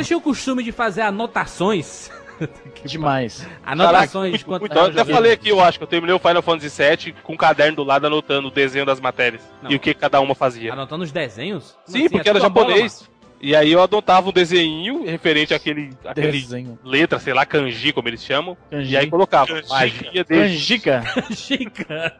Você tinha o costume de fazer anotações? Demais. Anotações Caraca, então, eu até falei aqui, eu acho que eu terminei o Final Fantasy VII com um caderno do lado anotando o desenho das matérias Não. e o que cada uma fazia. Anotando os desenhos? Como Sim, assim? porque É era a bola, japonês. e aí eu adotava um desenho referente àquele, àquele Desenho. letra, sei lá, kanji, como eles chamam. Kanji. E aí colocava Kanji. magia dele. Canjica. Canjica.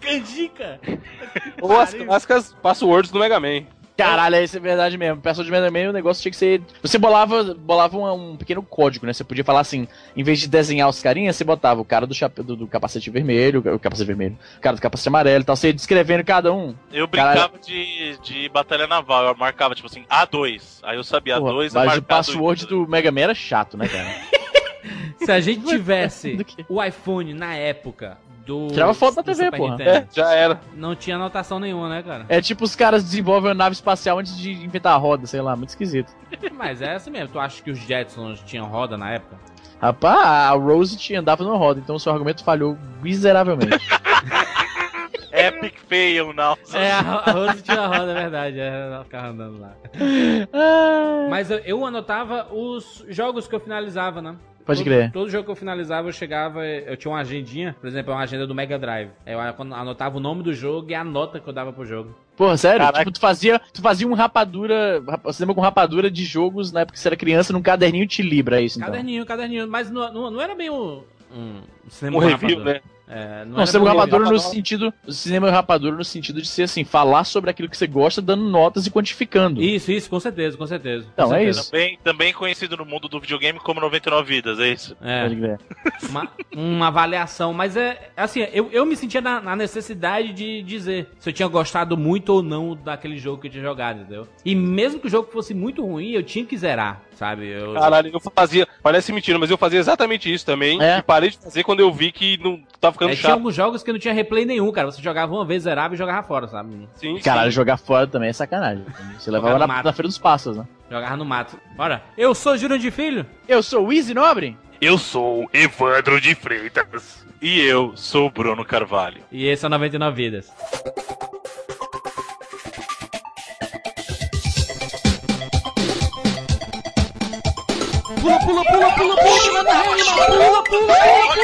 Canjica. Ou as clássicas passwords do Mega Man. Caralho, isso é verdade mesmo. Peça de Mega Man, o negócio tinha que ser. Você bolava, bolava um, um pequeno código, né? Você podia falar assim, em vez de desenhar os carinhas, você botava o cara do, chapéu, do, do capacete vermelho, o capacete vermelho, o cara do capacete amarelo e tal. Você ia descrevendo cada um. Eu brincava de, de batalha naval, eu marcava tipo assim, A2. Aí eu sabia Porra, A2 é mas o password do Mega Man era chato, né, cara? Se a gente tivesse o iPhone na época do. Tirava foto na do TV, porra. É, já era. Não tinha anotação nenhuma, né, cara? É tipo os caras desenvolvem uma nave espacial antes de inventar a roda, sei lá, muito esquisito. Mas é assim mesmo. Tu acha que os Jetsons tinham roda na época? Rapaz, a Rose tinha, andava numa roda, então o seu argumento falhou miseravelmente. Epic fail, não. É, a Ro- a Rose tinha roda, é verdade. é, Ela ficava andando lá. Ah, Mas eu, eu anotava os jogos que eu finalizava, né? Pode todo, crer. Todo jogo que eu finalizava, eu chegava, eu tinha uma agendinha, por exemplo, uma agenda do Mega Drive. Aí Eu anotava o nome do jogo e a nota que eu dava pro jogo. Porra, sério? Caraca. Tipo, tu fazia, tu fazia um rapadura, rap- você lembra com rapadura de jogos na época que você era criança num caderninho te libra, é isso então? Caderninho, caderninho. Mas não, não, não era bem um. Um, cinema Um review, rapadura. né? É, não Não, cinema um rapadura no rapadura. sentido, cinema rapadura no sentido de ser assim, falar sobre aquilo que você gosta, dando notas e quantificando. Isso, isso, com certeza, com certeza. Não, com é certeza. isso. Também, também conhecido no mundo do videogame como 99 vidas, é isso? É. Pode crer. uma, uma avaliação, mas é assim, eu, eu me sentia na, na necessidade de dizer se eu tinha gostado muito ou não daquele jogo que eu tinha jogado, entendeu? E mesmo que o jogo fosse muito ruim, eu tinha que zerar, sabe? Eu, Caralho, eu fazia. Parece mentira, mas eu fazia exatamente isso também. É. E parei de fazer quando eu vi que não tava ficando é, tinha chato. alguns jogos que não tinha replay nenhum, cara. Você jogava uma vez, zerava e jogava fora, sabe? Sim, Caralho, sim. jogar fora também é sacanagem. Você levava na, no mato. na Feira dos Passos, né? Jogava no mato. Bora. Eu sou Júnior de Filho. Eu sou o Easy Nobre. Eu sou Evandro de Freitas. E eu sou Bruno Carvalho. E esse é o 99 Vidas. Pula, pula, pula, pula, pula, pula, na rima, pula, pula,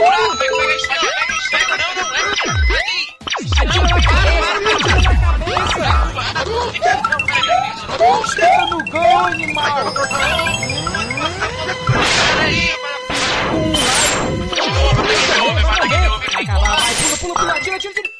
pula, pula.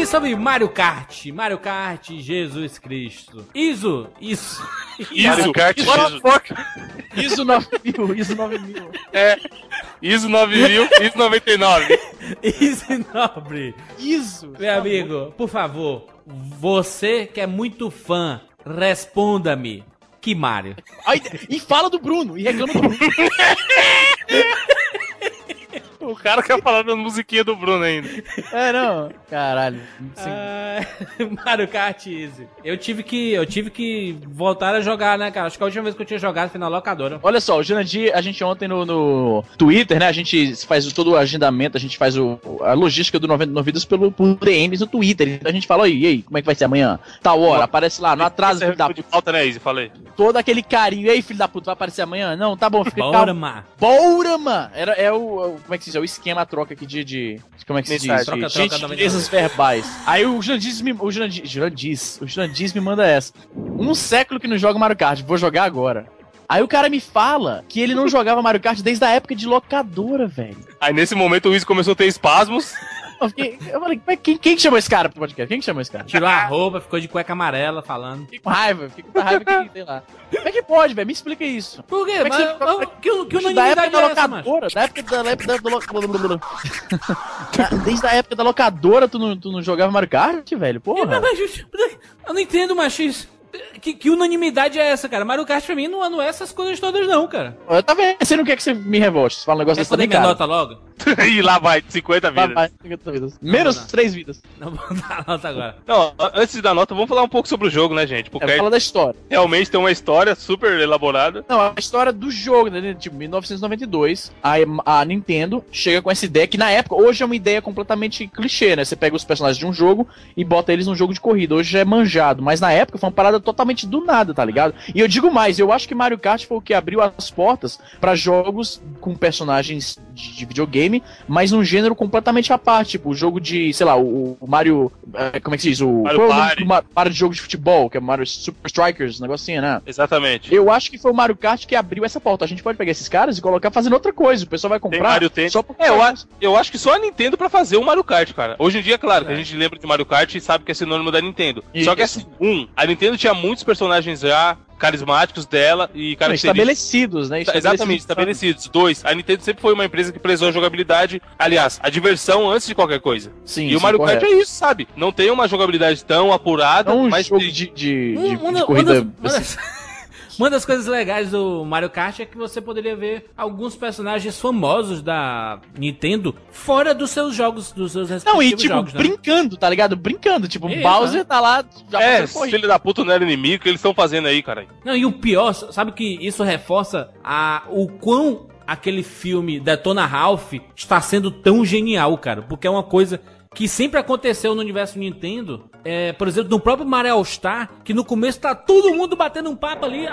Aqui sobre Mario Kart. Mario Kart, Jesus Cristo. Iso, isso. Isso, Kart fuck? ISO 9000, ISO 9000. É. ISO 9000, ISO 99. Iso nobre. ISO. Meu amigo, por favor, você que é muito fã, responda-me. Que Mario? Ai, e fala do Bruno, e reclama do Bruno. O cara quer falar da musiquinha do Bruno ainda. É, não. Caralho. Ah, Mario Kart Easy. Eu tive que, eu tive que voltar a jogar, né, cara? Acho que a última vez que eu tinha jogado foi na locadora. Olha só, o Jurandir, a gente ontem no, no Twitter, né? A gente faz todo o agendamento, a gente faz o, a logística do 99 Vidas pelo, por DMs no Twitter. Então a gente fala, e aí, como é que vai ser amanhã? Tal hora, aparece lá, no atraso, filho da de falta, né, Izzy? Falei. todo aquele carinho. E aí, filho da puta, vai aparecer amanhã? Não, tá bom, fica Bora, calmo. ma. Bora, mano! Era, é o, o- Como é que se diz? É o esquema, a troca aqui de. de como é que se Mensagem. diz? Troca, de troca, gentilezas verbais. Aí o Jurandir me. O Jurandir, Jurandir, o Jurandir me manda essa. Um século que não joga Mario Kart, vou jogar agora. Aí o cara me fala que ele não jogava Mario Kart desde a época de locadora, velho. Aí nesse momento o Izzy começou a ter espasmos. Eu, fiquei, eu falei, mas quem, quem que chamou esse cara pro podcast? Quem que chamou esse cara? Tirou a roupa, ficou de cueca amarela falando. Fiquei com raiva, fiquei com raiva que, sei lá. Como é que pode, velho? Me explica isso. Por quê? Como é que Mas, você- mas que, que da época da é locadora, da época da, da da, Da- Desde a época da locadora, tu não, tu não jogava Mario Kart, velho? Porra. Eu não entendo, Machis. Que, que unanimidade é essa, cara? Mario Kart pra mim não, não é essas coisas todas, não, cara. Eu vendo? Você não quer que você me revolte? Você fala um negócio Quer desse também, cara. nota logo? e lá vai, 50 Vai, vidas. vai, 50 vidas. Menos não. 3 vidas. Não vou dar nota agora. Não, antes de dar nota, vamos falar um pouco sobre o jogo, né, gente? Porque É, fala da história. realmente tem uma história super elaborada. Não, a história do jogo, né? Tipo, 1992, a, a Nintendo chega com essa ideia que na época, hoje é uma ideia completamente clichê, né? Você pega os personagens de um jogo e bota eles num jogo de corrida. Hoje já é manjado, mas na época foi uma parada totalmente do nada, tá ligado? E eu digo mais, eu acho que Mario Kart foi o que abriu as portas pra jogos com personagens de, de videogame, mas num gênero completamente à parte, tipo, o jogo de, sei lá, o, o Mario, eh, como é que se diz? O Mario é Party. Mario de jogo de futebol, que é Mario Super Strikers, um negocinho, né? Exatamente. Eu acho que foi o Mario Kart que abriu essa porta. A gente pode pegar esses caras e colocar fazendo outra coisa. O pessoal vai comprar Mario Tennis. só É, eu, a- eu acho que só a Nintendo pra fazer o Mario Kart, cara. Hoje em dia, claro, que a gente lembra de Mario Kart e sabe que é sinônimo da Nintendo. Só que assim, um, a Nintendo tinha muitos personagens já carismáticos dela e Não, característicos. estabelecidos, né? Exatamente, estabelecidos. Dois, a Nintendo sempre foi uma empresa que prezou a jogabilidade, aliás, a diversão antes de qualquer coisa. Sim, e o Mario correto. Kart é isso, sabe? Não tem uma jogabilidade tão apurada, É um mas jogo de, de, Um- de- de da- corrida. Uma das, uma das- uma das coisas legais do Mario Kart é que você poderia ver alguns personagens famosos da Nintendo fora dos seus jogos, dos seus respectivos Não, e tipo, jogos, né? brincando, tá ligado? Brincando. Tipo, o Isso, Bowser né? tá lá já É, filho da puta não era inimigo, o que eles estão fazendo aí, cara? Não, e o pior, sabe que isso reforça a, o quão aquele filme Detona Ralph está sendo tão genial, cara. Porque é uma coisa que sempre aconteceu no universo Nintendo. É, por exemplo, no próprio Mario All Star, que no começo tá todo mundo batendo um papo ali.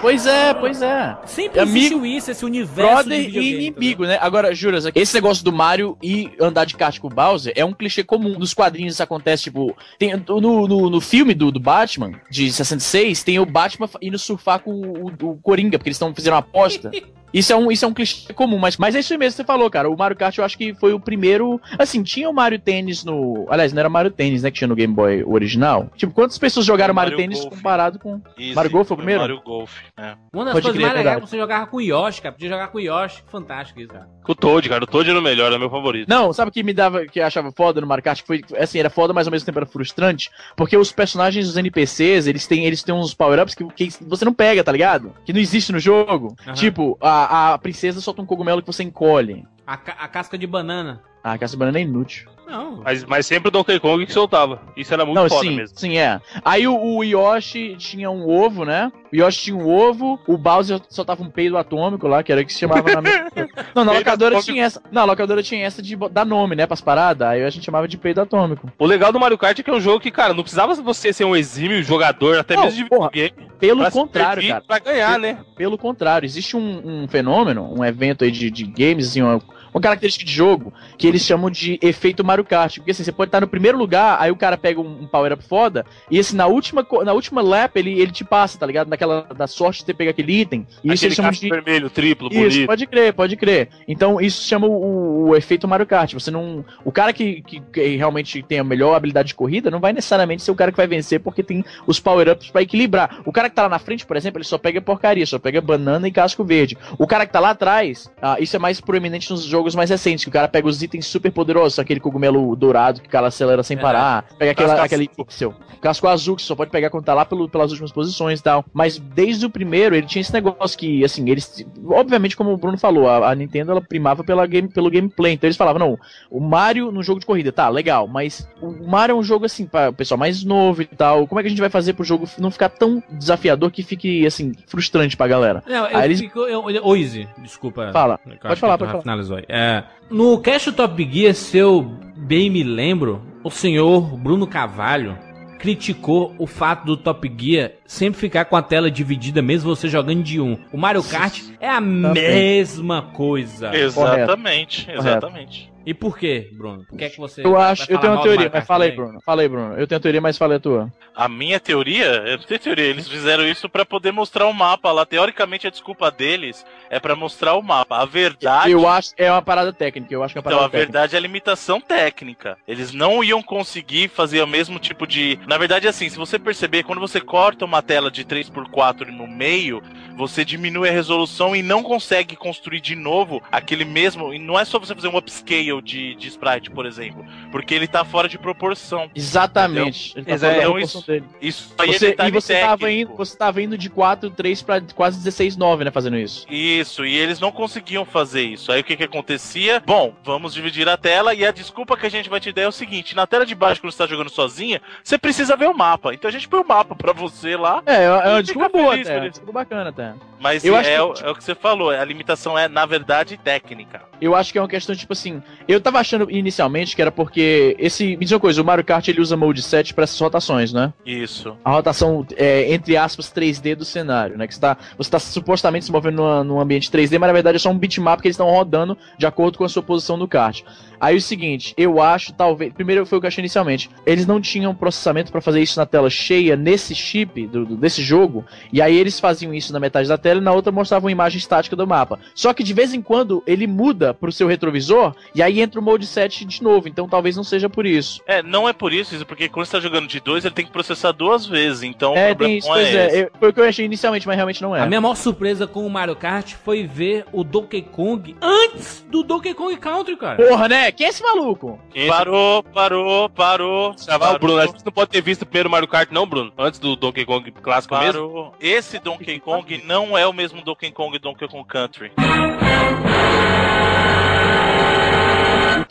Pois é, pois é. Sempre Amigo, existiu isso, esse universo Brother e inimigo, né? Agora, Juras, esse negócio do Mario e andar de kart com o Bowser é um clichê comum. Nos quadrinhos isso acontece, tipo. Tem, no, no, no filme do, do Batman, de 66, tem o Batman indo surfar com o, o Coringa, porque eles estão fizeram uma aposta. Isso é, um, isso é um clichê comum, mas, mas é isso mesmo que você falou, cara. O Mario Kart eu acho que foi o primeiro. Assim, tinha o Mario Tênis no. Aliás, não era Mario Tênis, né? Que tinha no Game Boy original. Tipo, quantas pessoas jogaram Mario, Mario Tênis Golf. comparado com. Easy, Mario Golf foi o primeiro? Mario Golf, é. Uma das Pode coisas crer, mais é legais é verdade. você jogar com o Yoshi, cara. Podia jogar com o Yoshi. Fantástico isso, cara. Com o Toad, cara. O Toad era o melhor, é o meu favorito. Não, sabe o que me dava, que eu achava foda no Mario Kart? Que foi, assim, era foda, mas ao mesmo tempo era frustrante. Porque os personagens dos NPCs, eles têm, eles têm uns power-ups que, que você não pega, tá ligado? Que não existe no jogo. Aham. Tipo, a, a princesa solta um cogumelo que você encolhe. A, ca- a casca de banana. Ah, de banana é inútil. Não. Mas, mas sempre o Donkey Kong que soltava. Isso era muito não, foda sim, mesmo. sim, é. Aí o, o Yoshi tinha um ovo, né? O Yoshi tinha um ovo, o Bowser soltava um peido atômico lá, que era o que se chamava na... Não, na locadora tinha essa. Não, a locadora tinha essa de dar nome, né, pras paradas. Aí a gente chamava de peido atômico. O legal do Mario Kart é que é um jogo que, cara, não precisava você ser um exímio jogador, até Não, mesmo de porra, videogame. Pelo contrário, cara. Pra ganhar, né? Pelo contrário, existe um, um fenômeno, um evento aí de, de games, assim, uma, uma característica de jogo, que eles chamam de efeito Mario Kart. Porque assim, você pode estar no primeiro lugar, aí o cara pega um, um power-up foda, e assim, na última, na última lap, ele, ele te passa, tá ligado? Naquela da sorte de você pegar aquele item. E isso Aquele eles chamam casco de. vermelho, triplo, Isso, bonito. pode crer, pode crer. Então, isso chama o, o efeito Mario Kart. Você não. O cara que, que, que realmente tem a melhor habilidade de corrida não vai necessariamente ser o cara que vai vencer, porque tem os power-ups pra equilibrar. O cara que tá lá na frente, por exemplo, ele só pega porcaria, só pega banana e casco verde. O cara que tá lá atrás, ah, isso é mais proeminente nos jogos mais recentes, que o cara pega os itens super poderosos, aquele cogumelo dourado que o cara acelera sem É. parar, pega aquela, aquele pixel. Casco azul, que só pode pegar quando tá lá pelo- pelas últimas posições e tal. Mas desde o primeiro, ele tinha esse negócio que, assim, eles. Obviamente, como o Bruno falou, a, a Nintendo ela primava pela game, pelo gameplay. Então eles falavam, não, o Mario no jogo de corrida, tá, legal, mas o Mario é um jogo assim, para o pessoal mais novo e tal. Como é que a gente vai fazer pro jogo não ficar tão desafiador que fique, assim, frustrante pra galera? Não, eu Aí eles- fico. Eu, eu, Easy, desculpa. Fala. Pode falar, pode falar. Finalizou. É, no Cast Top Gear, se eu bem me lembro, o senhor Bruno Cavalho criticou o fato do Top Gear sempre ficar com a tela dividida, mesmo você jogando de um. O Mario Kart é a mesma coisa. Exatamente, Correto. exatamente. E por quê, Bruno? Por que, é que você. Eu acho, eu tenho uma teoria, mas fala aí, também? Bruno. Fala aí, Bruno. Eu tenho uma teoria, mas fala a tua. A minha teoria, eu não tenho teoria, eles fizeram isso pra poder mostrar o mapa lá. Teoricamente a desculpa deles é pra mostrar o mapa. A verdade Eu acho é uma parada técnica, eu acho que é uma Então, parada a técnica. verdade é a limitação técnica. Eles não iam conseguir fazer o mesmo tipo de. Na verdade, assim, se você perceber, quando você corta uma tela de 3x4 no meio, você diminui a resolução e não consegue construir de novo aquele mesmo. E não é só você fazer um upscale de, de sprite, por exemplo, porque ele tá fora de proporção. Exatamente. Ele tá Então, isso- dele. Isso aí é Você, detalhe e você tava, indo, você tava indo de 4, 3 pra quase 16, 9, né, fazendo isso. Isso, e eles não conseguiam fazer isso. Aí o que que acontecia? Bom, vamos dividir a tela e a desculpa que a gente vai te dar é o seguinte: na tela de baixo, quando você tá jogando sozinha, você precisa ver o mapa. Então a gente põe o mapa pra você lá. É, é uma desculpa boa até, isso. desculpa bacana até. Mas Eu é, acho que, o, tipo- é o que você falou, a limitação é, na verdade, técnica. Eu acho que é uma questão, tipo assim, eu tava achando inicialmente que era porque esse, me diz uma coisa, o Mario Kart ele usa Mode 7 pra essas rotações, né? Isso. A rotação, é, entre aspas, 3D do cenário, né? Que você tá, você tá supostamente se movendo numa- num ambiente 3D, mas na verdade é só um bitmap que eles estão rodando de acordo com a sua posição no kart. Aí o seguinte, eu acho, talvez. Primeiro foi o que eu achei inicialmente. Eles não tinham processamento pra fazer isso na tela cheia nesse chip do, do- desse jogo. E aí eles faziam isso na metade da tela e na outra mostravam uma imagem estática do mapa. Só que de vez em quando ele muda pro seu retrovisor e aí entra o mode 7 de novo. Então talvez não seja por isso. É, não é por isso, isso porque quando você tá jogando de dois, ele tem que processar duas vezes. Então é, o problema tem isso, não pois é, é. foi o que eu achei inicialmente, mas realmente não é. A minha maior surpresa com o Mario Kart foi ver o Donkey Kong antes do Donkey Kong Country, cara. Porra, né? Quem é esse maluco? Esse- Parou, parou, parou. Já vai, parou, Bruno, a gente não pode ter visto o primeiro Mario Kart, não, Bruno? Antes do Donkey Kong clássico mesmo? Parou. Esse Donkey Kong não é o mesmo Donkey Kong Donkey Kong Country.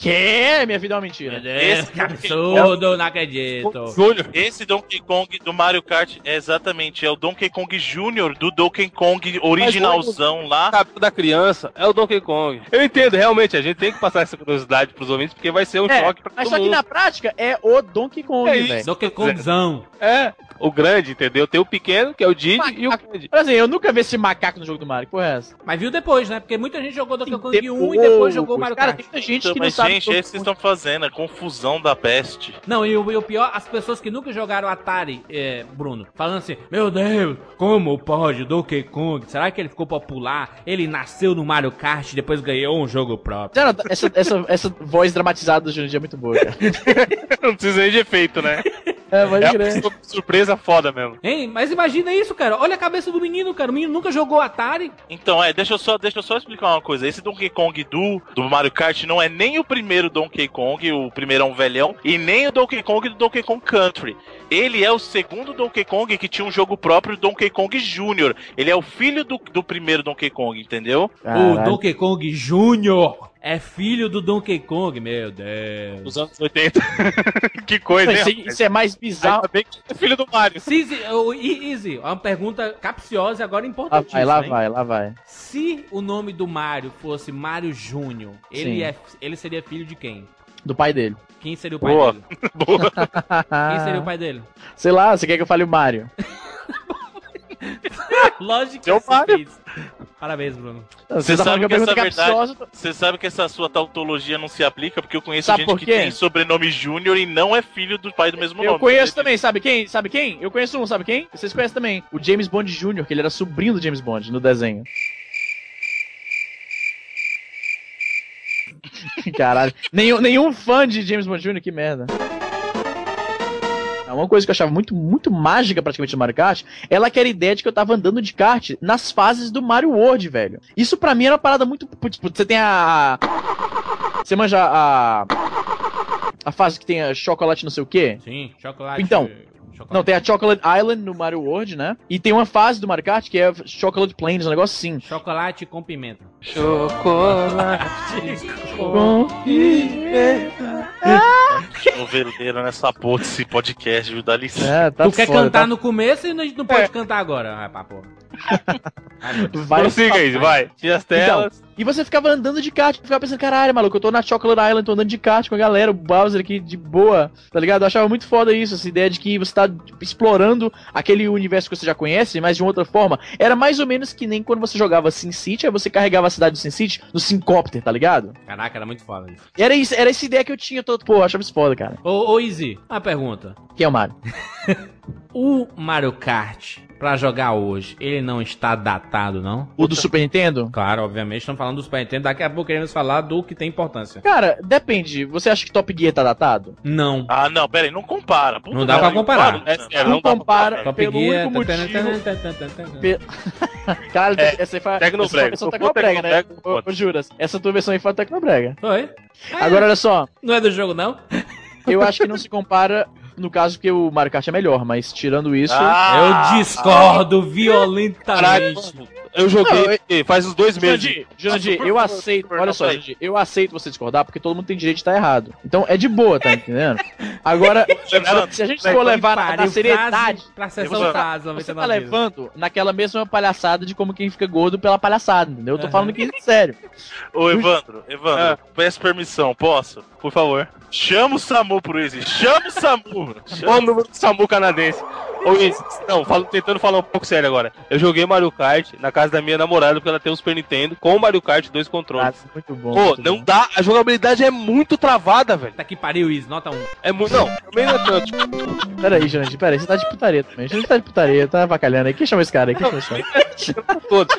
O quê? Minha vida é uma mentira. Esse que absurdo, não acredito. Júnior. Esse Donkey Kong do Mario Kart é exatamente é o Donkey Kong Jr. do Donkey Kong originalzão lá. Sabe, da criança é o Donkey Kong. Eu entendo, realmente, a gente tem que passar essa curiosidade pros ouvintes, porque vai ser um É, choque pra Mas todo só que na prática é o Donkey Kong, É velho. Donkey Kongzão. É, o grande, entendeu? Tem o pequeno, que é o Didi, e o grande. Mas assim, eu nunca vi esse macaco no jogo do Mario. Que porra é essa? Mas viu depois, né? Porque muita gente jogou Donkey Kong Depois, 1 e depois jogou o Mario Cara, Kart. tem muita gente Então, que não mas, sabe. Gente, é isso que estão fazendo, é confusão da peste. Não, e o, e o pior, as pessoas que nunca jogaram Atari, é, Bruno, falando assim, meu Deus, como pode Donkey Kong? Será que ele ficou popular? Ele nasceu no Mario Kart e depois ganhou um jogo próprio. Cara, essa, essa, essa voz dramatizada do Jurandir é muito boa, cara. Não precisa nem de efeito, né? É, pode É crer. uma surpresa foda mesmo. Hein? Mas imagina isso, cara. Olha a cabeça do menino, cara. O menino nunca jogou Atari. Então, é, deixa eu só, deixa eu só explicar uma coisa. Esse Donkey Kong do, do Mario Kart não é nem o primeiro Donkey Kong, o primeirão velhão, e nem o Donkey Kong do Donkey Kong Country. Ele é o segundo Donkey Kong que tinha um jogo próprio, Donkey Kong Jr. Ele é o filho do, do primeiro Donkey Kong, entendeu? O Caralho. Donkey Kong Jr. é filho do Donkey Kong, meu Deus. Nos anos 80. que coisa, Isso, hein? isso é mais bizarro. Ainda bem que é filho do Mario. Cizi, o I- Easy, uma pergunta capciosa e agora Lá importantíssima. vai, lá hein? vai, lá vai. Se o nome do Mario fosse Mario Júnior, ele, Sim. é, ele seria filho de quem? Do pai dele. Quem seria o pai Boa. dele? Boa. Quem seria o pai dele? Sei lá, você quer que eu fale o Mario? Lógico que Seu você Mario. fez. Parabéns, Bruno. Você tá sabe que que essa é verdade- capciosa. Você sabe que essa sua tautologia não se aplica porque eu conheço Sabe gente que tem sobrenome Júnior e não é filho do pai do mesmo nome. Eu conheço também, sabe quem? Sabe quem? Eu conheço um, sabe quem? Vocês conhecem também. O James Bond Jr., que ele era sobrinho do James Bond no desenho. Caralho. Nenhum, nenhum fã de James Bond Jr., que merda. Uma coisa que eu achava muito, muito mágica praticamente no Mario Kart, ela que era a ideia de que eu tava andando de kart nas fases do Mario World, velho. Isso pra mim era uma parada muito. Tipo, você tem a. Você manja a. A fase que tem a chocolate não sei o quê? Sim, chocolate. Então, chocolate. Não, tem a Chocolate Island no Mario World, né? E tem uma fase do Mario Kart que é Chocolate Plains, um negócio assim. Chocolate com pimenta. Chocolate. Noveleiro nessa porra desse podcast, viu? Dá licença. É, tá tu quer foda, cantar tá- no começo e a gente não pode cantar agora. Ah, pá, porra. Vários Prossiga aí, vai. Tinha as telas. E você ficava andando de kart, ficava pensando, caralho, maluco, eu tô na Chocolate Island, tô andando de kart com a galera, o Bowser aqui de boa, tá ligado? Eu achava muito foda isso, essa ideia de que você tá explorando aquele universo que você já conhece, mas de uma outra forma. Era mais ou menos que nem quando você jogava SimCity, aí você carregava a cidade do SimCity no Syncopter, tá ligado? Caraca, era muito foda isso. E era isso, era essa ideia que eu tinha todo, pô, achava isso foda, cara. Ô, ô Easy, uma pergunta. Quem é o Mario? O Mario Kart, pra jogar hoje, ele não está datado, não? O do Super Nintendo? Claro, obviamente, estamos falando do Super Nintendo. Daqui a pouco queremos falar do que tem importância. Cara, depende. Você acha que Top Gear tá datado? Não. Ah, não, pera aí, não compara. Puta Não dá pra merda, comparar. É né? sério, Não não compara. Top Gear... Caralho, É, essa aí foi. Tecnobrega. For Tecnobrega, né? Ô, ô, Juras, essa tua versão aí foi Tecnobrega. Foi? Agora, olha só. Não é do jogo, não? Eu acho que não se compara, no caso, porque o Mario Kart é melhor, mas tirando isso. Ah, Eu discordo Caralho, violentamente. eu joguei Não, faz uns dois meses. Por eu aceito, olha só. Jurandir, eu aceito você discordar, porque todo mundo tem direito de estar errado. Então é de boa, tá entendendo? Agora, se a gente for levar na, na seriedade, Pra sessão frase, você 99 tá levando naquela mesma palhaçada de como quem fica gordo pela palhaçada, entendeu? Eu tô falando que sério. Ô, Evandro, Evandro, Ah. peço permissão, posso? Por favor. Chama o Samu pro Easy, chama o Samu! Qual o número do Samu canadense? Ô, Izzy, não, falo, tentando falar um pouco sério agora. Eu joguei Mario Kart na casa da minha namorada, porque ela tem um Super Nintendo com o Mario Kart dois Ah, controles. muito bom. Pô, muito não bom. dá, a jogabilidade é muito travada, velho. Tá que pariu, Is, nota 1. É muito. Não, também não é tanto. Pera aí, Jurandir, pera aí, você tá de putaria também. Jurandir tá de putaria, tá avacalhando aí. Quem chama esse cara aí? Quem chama esse cara? todo.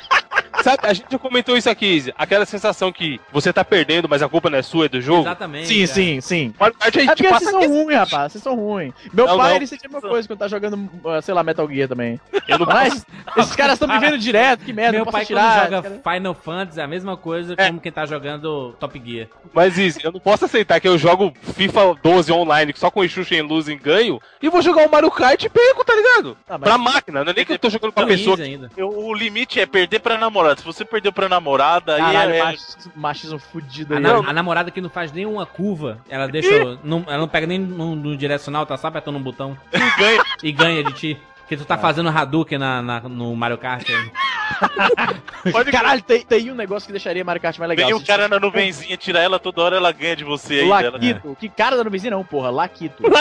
Sabe, a gente já comentou isso aqui, Izzy. Aquela sensação que você tá perdendo, mas a culpa não é sua, é do jogo. Exatamente. Sim, cara. sim, sim. Mario Kart a É gente porque passa vocês são ruins, rapaz. Vocês são ruins. Meu Não, pai, não. ele sentia a mesma coisa quando tá jogando, uh, sei lá, Metal Gear também. Eu não Mas esses caras estão me vendo direto, que merda, Meu não posso pai, tirar. quando joga cara- Final Fantasy, é a mesma coisa É. como quem tá jogando Top Gear. Mas isso, eu não posso aceitar que eu jogo FIFA 12 online só com Exu em luz e ganho e vou jogar o Mario Kart e perco, tá ligado? Tá, mas- Pra máquina, não é nem que eu tô jogando com a Tão pessoa. ainda. Eu- o limite é perder pra namorada. Se você perdeu pra namorada, aí Caralho, é, é- machismo, machismo fudido A, aí. na- a namorada que não faz nenhuma curva, ela deixa. não- ela não pega nem no, no direcional, tá só apertando um botão ganha. e ganha de ti. Que tu tá fazendo Hadouken na, na- no Mario Kart. aí. Pode Caralho, tem, tem um negócio que deixaria Mario Kart mais legal. Vem o Se- cara na nuvenzinha, tira ela toda hora, ela ganha de você aí. Laquito. Que cara da nuvenzinha não, porra. Laquito.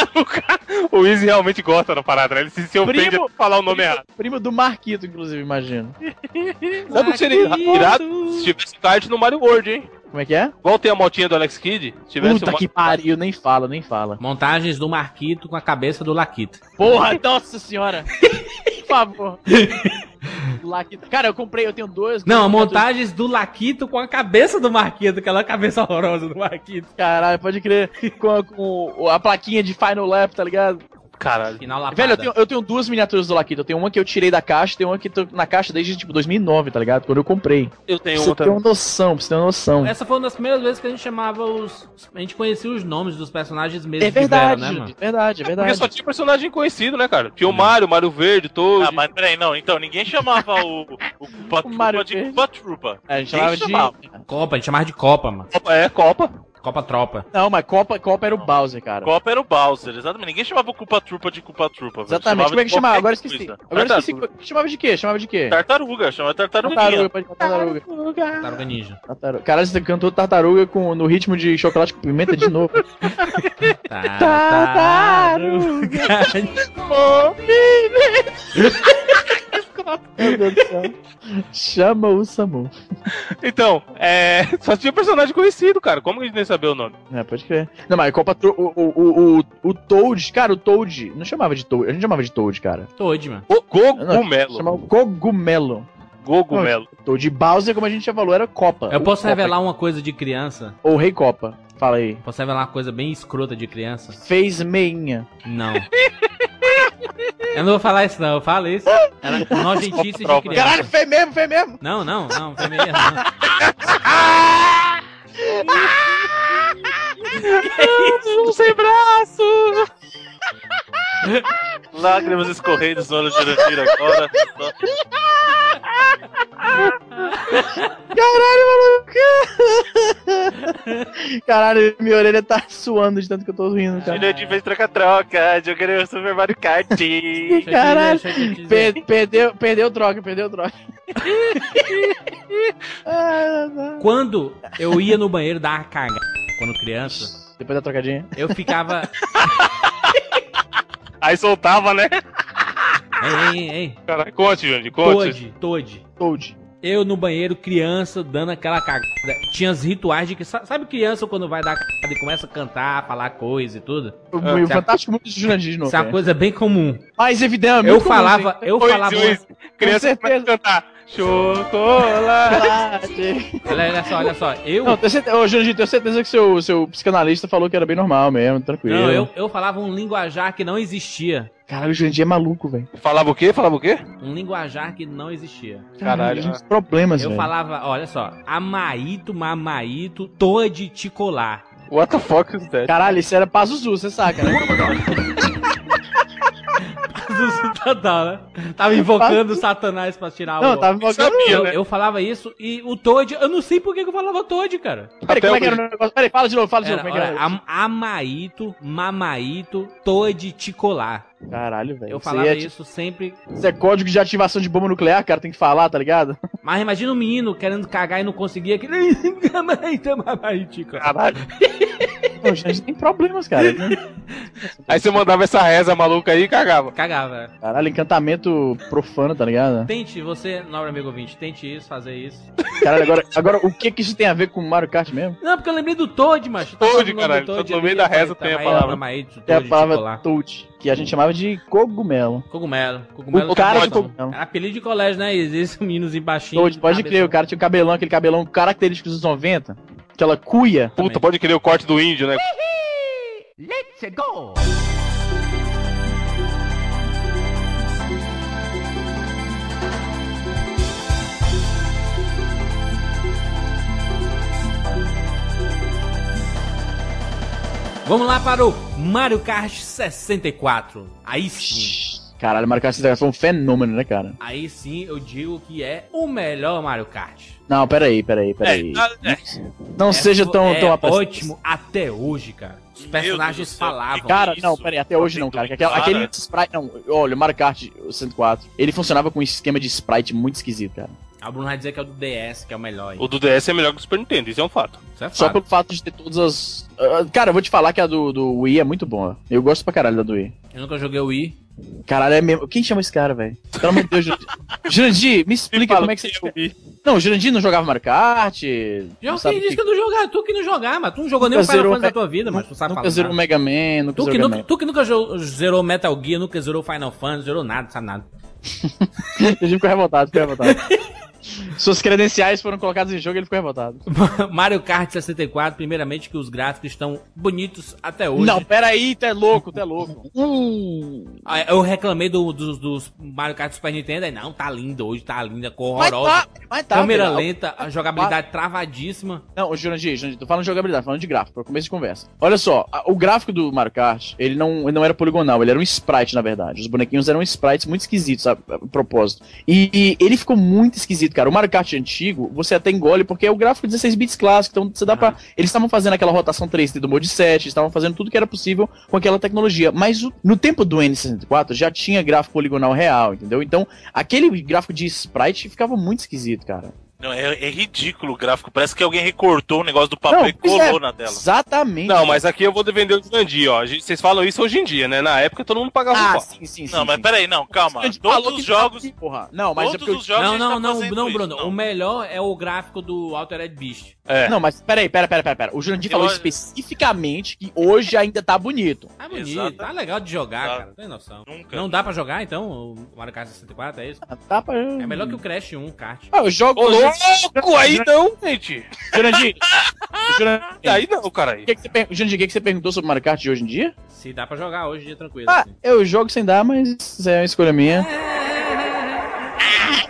O Easy realmente gosta da parada, né? Ele se, se ofende Primo- a falar o nome primo, errado. primo do Marquito, inclusive, imagino. Sabe o que seria irado se tivesse kart no Mario World, hein? Como é que é? Igual tem a motinha do Alex Kidd, se tivesse Puta uma... que pariu, nem fala, nem fala. Montagens do Marquito com a cabeça do Laquito. Porra, nossa senhora. Por favor. Laquito. Cara, eu comprei, eu tenho dois. Não, montagens do Laquito com a cabeça do Marquito, aquela cabeça horrorosa do Marquito. Caralho, pode crer. Com a, com a plaquinha de Final Lap, tá ligado? Lapada. Velho, eu tenho, eu tenho duas miniaturas do Laquito. Eu tenho uma que eu tirei da caixa, tem uma que tô na caixa desde tipo 2009, tá ligado? Quando eu comprei. Eu Pra tenho você uma ter também. uma noção, pra você ter uma noção. Essa foi uma das primeiras vezes que a gente chamava os. A gente conhecia os nomes dos personagens mesmo É verdade, né, mano? é verdade, é Porque verdade. só tinha personagem conhecido, né, cara? Tinha o Mario, Mario Verde, Toad. Ah, mas peraí, não. Então, ninguém chamava o, o O Mario de Verde. Culpa Trupa. A gente chamava de. chamava? Copa, a gente chamava de Copa, mano. É, Copa. Copa Tropa. Não, mas Copa, Copa era o Bowser, cara. Copa era o Bowser, exatamente. Ninguém chamava o Culpa Trupa de Culpa Trupa. Exatamente. Como é que chamava? Agora esqueci. coisa. Agora esqueci. Tartaruga. Chamava de quê? Chamava de quê? Tartaruga, chama tartaruguinha. Tartaruga, pode falar tartaruga. Tartaruga Ninja. Tartaruga. Caralho, você cantou tartaruga com, no ritmo de chocolate com pimenta de novo. Tartaruga. Meu Deus do céu. Chama o Samu. Então, é. Só tinha personagem conhecido, cara. Como que a gente nem sabia o nome? É, pode crer. Não, mas Copa o, o, o, o, o Toad, cara, o Toad, não chamava de Toad, a gente chamava de Toad, cara. Toad, mano. O Não, Gogumelo. Chamava Cogumelo. Gogumelo. Toad Bowser, como a gente já falou, era Copa. Eu posso Copa. revelar uma coisa de criança? Ou Rei Copa. Fala aí. Posso revelar uma coisa bem escrota de criança? Fez meinha. Não. Eu não vou falar isso, não. Eu falo isso. Era nojentice de criança. Caralho, fez mesmo, fez mesmo. Não, não, não. Foi meio não. sem braço! Lágrimas escorrendo dos olhos de Jurandir agora. Caralho, maluco. Caralho, minha orelha tá suando de tanto que eu tô rindo, cara. Jurandir fez troca-troca, jogando o Super Mario Kart. Caralho. Per- perdeu, perdeu troca, perdeu troca. Quando eu ia no banheiro dar uma cagada, quando criança, Depois da trocadinha. eu ficava. Aí soltava, né? Ei, ei, ei. Cara, conte, Jurandir, conte. Toad, Toad. Toad. Eu no banheiro, criança, dando aquela cagada. Tinha os rituais de que. sa- Sabe criança quando vai dar cagada e começa a cantar, falar coisa e tudo? O, Ah, o tá. Fantástico Mundo de Jurandir de novo. Isso é uma é. coisa bem comum. Mas evidente, Eu falava, eu falava. Criança Com começa a cantar. Chocolate. Olha, olha só, olha só. Eu. Não, tenho certeza, ô, Jurandir, tenho certeza que seu, seu psicanalista falou que era bem normal mesmo, tranquilo. Não, eu, eu falava um linguajar que não existia. Caralho, o Jurandir é maluco, velho. Falava o quê? Falava o quê? Um linguajar que não existia. Caralho. Uns problemas, Eu velho. falava, olha só, amaíto, mamaíto, toad, ticolar. What the fuck is that? Caralho, isso era Pazuzu, você saca, né? Total, né? Tava invocando o Satanás pra tirar Não, o. tava invocando... sabia. Eu, né? eu falava isso e o Toad, eu não sei por que eu falava Toad, cara. Peraí, como é que era o negócio? Peraí, fala de novo, fala de Era, novo. Como é que olha, era? am- amaíto, mamaíto, Toad, ticolar. Caralho, velho. Eu falava é, isso sempre. Isso é código de ativação de bomba nuclear, cara, tem que falar, tá ligado? Mas imagina um menino querendo cagar e não conseguia. Que... Caralho. Pô, a gente tem problemas, cara. Aí você mandava essa reza maluca aí e cagava. Cagava. Caralho, encantamento profano, tá ligado? Tente, você, nobre amigo ouvinte, tente isso, fazer isso. Caralho, agora, agora o que que isso tem a ver com Mario Kart mesmo? Não, porque eu lembrei do Toad, macho. Toad, o nome caralho, do no meio da reza tem a tá, palavra. Que é a Toad, palavra ticolar. Toad, que a gente chamava de cogumelo. Cogumelo. Cogumelo O cara de cogumelo. É apelido de colégio, né? Existe meninozinho baixinho. Toad, pode crer, o cara tinha o cabelão, aquele cabelão característico dos 90, aquela cuia. Puta, pode querer o corte do índio, né? Vamos lá para o Mario Kart 64. Aí sim. Caralho, Mario Kart 64 foi um fenômeno, né, cara? Aí sim eu digo que é o melhor Mario Kart. Não, peraí, peraí, peraí. É, é. Não seja tão, é tão ótimo até hoje, cara. Os personagens céu, falavam. que Cara, Isso. não, peraí, até hoje não, cara. que Aquela, aquele sprite. Não, olha, o Mario Kart 104, ele funcionava com um esquema de sprite muito esquisito, cara. A Bruno vai dizer que é o do DS, que é o melhor. aí. O do DS é melhor que o Super Nintendo, isso é um fato. Isso é Só fato. pelo fato de ter todas as. Ah, cara, eu vou te falar que a do, do Wii é muito boa. Eu gosto pra caralho da do Wii. Eu nunca joguei o Wii. Caralho, é mesmo. Quem chama esse cara, velho? Pelo amor de Deus, Jurandir. Jurandir, me explica como é que você. Não, o Jurandir não jogava Mario Kart. Já quem disse que- que eu não jogar, tu que não jogar, mas tu não jogou nem o Final Fantasy da tua vida, mas tu sabe Nunca falar. zerou. Mega Man, nunca Tu que, zerou nunca, Mega tu que nunca zerou Metal Gear, nunca zerou Final Fantasy, zerou nada, sabe nada. Ele ficou revoltado, ficou revoltado. Suas credenciais foram colocadas em jogo e ele ficou revoltado. Mario Kart 64, primeiramente que os gráficos estão bonitos até hoje. Não, peraí, tu é louco, tu é louco. Uh, Ah, Eu reclamei do- dos, dos Mario Kart Super Nintendo, aí não, tá lindo hoje, tá linda, cor mas horrorosa. tá, mas tá. Câmera lenta, a jogabilidade travadíssima. Não, Jurandir, Jurandir, tô falando de jogabilidade, falando de gráfico, pra começo de conversa. Olha só, a- o gráfico do Mario Kart, ele não, ele não era poligonal, ele era um sprite, na verdade. Os bonequinhos eram sprites muito esquisitos, sabe, a propósito. E, e ele ficou muito esquisito, cara. O Mario Kart antigo, você até engole, porque é o gráfico 16 bits clássico, então você dá pra... Eles estavam fazendo aquela rotação 3D do Mode 7, eles estavam fazendo tudo que era possível com aquela tecnologia. Mas o- no tempo do N64 já tinha gráfico poligonal real, entendeu? Então, aquele gráfico de sprite ficava muito esquisito, cara. Não, é, é ridículo o gráfico. Parece que alguém recortou o negócio do papel Não, e colou é, na tela. Exatamente. Não, mas aqui eu vou defender o Jurandir, ó. A gente- Vocês falam isso hoje em dia, né? Na época todo mundo pagava um Ah, pau. sim, sim, sim. Não, mas sim. peraí, não, calma. Todos os jogos. porra. Não, mas é Todos porque. os jogos Não, não, tá não, não, isso, Bruno. não. O melhor é o gráfico do Altered Beast. É. Não, mas peraí, pera, pera, pera, pera. O Jurandir Eu- falou especificamente que hoje ainda tá bonito. Tá bonito, Exato. tá legal de jogar, Tá. cara. Não tem noção. Nunca. Não dá pra jogar, então, o Mario Kart 64, é isso? Ah, Tá pra... É melhor que o Crash 1, kart. Ah, eu jogo. Ô, louco, aí não, gente. Jurandir. Aí não, cara. O que, que você per... Jurandir, o que, que você perguntou sobre Mario Kart de hoje em dia? Se dá pra jogar hoje, dia tranquilo. Ah, assim. eu jogo sem dar, mas é uma escolha minha.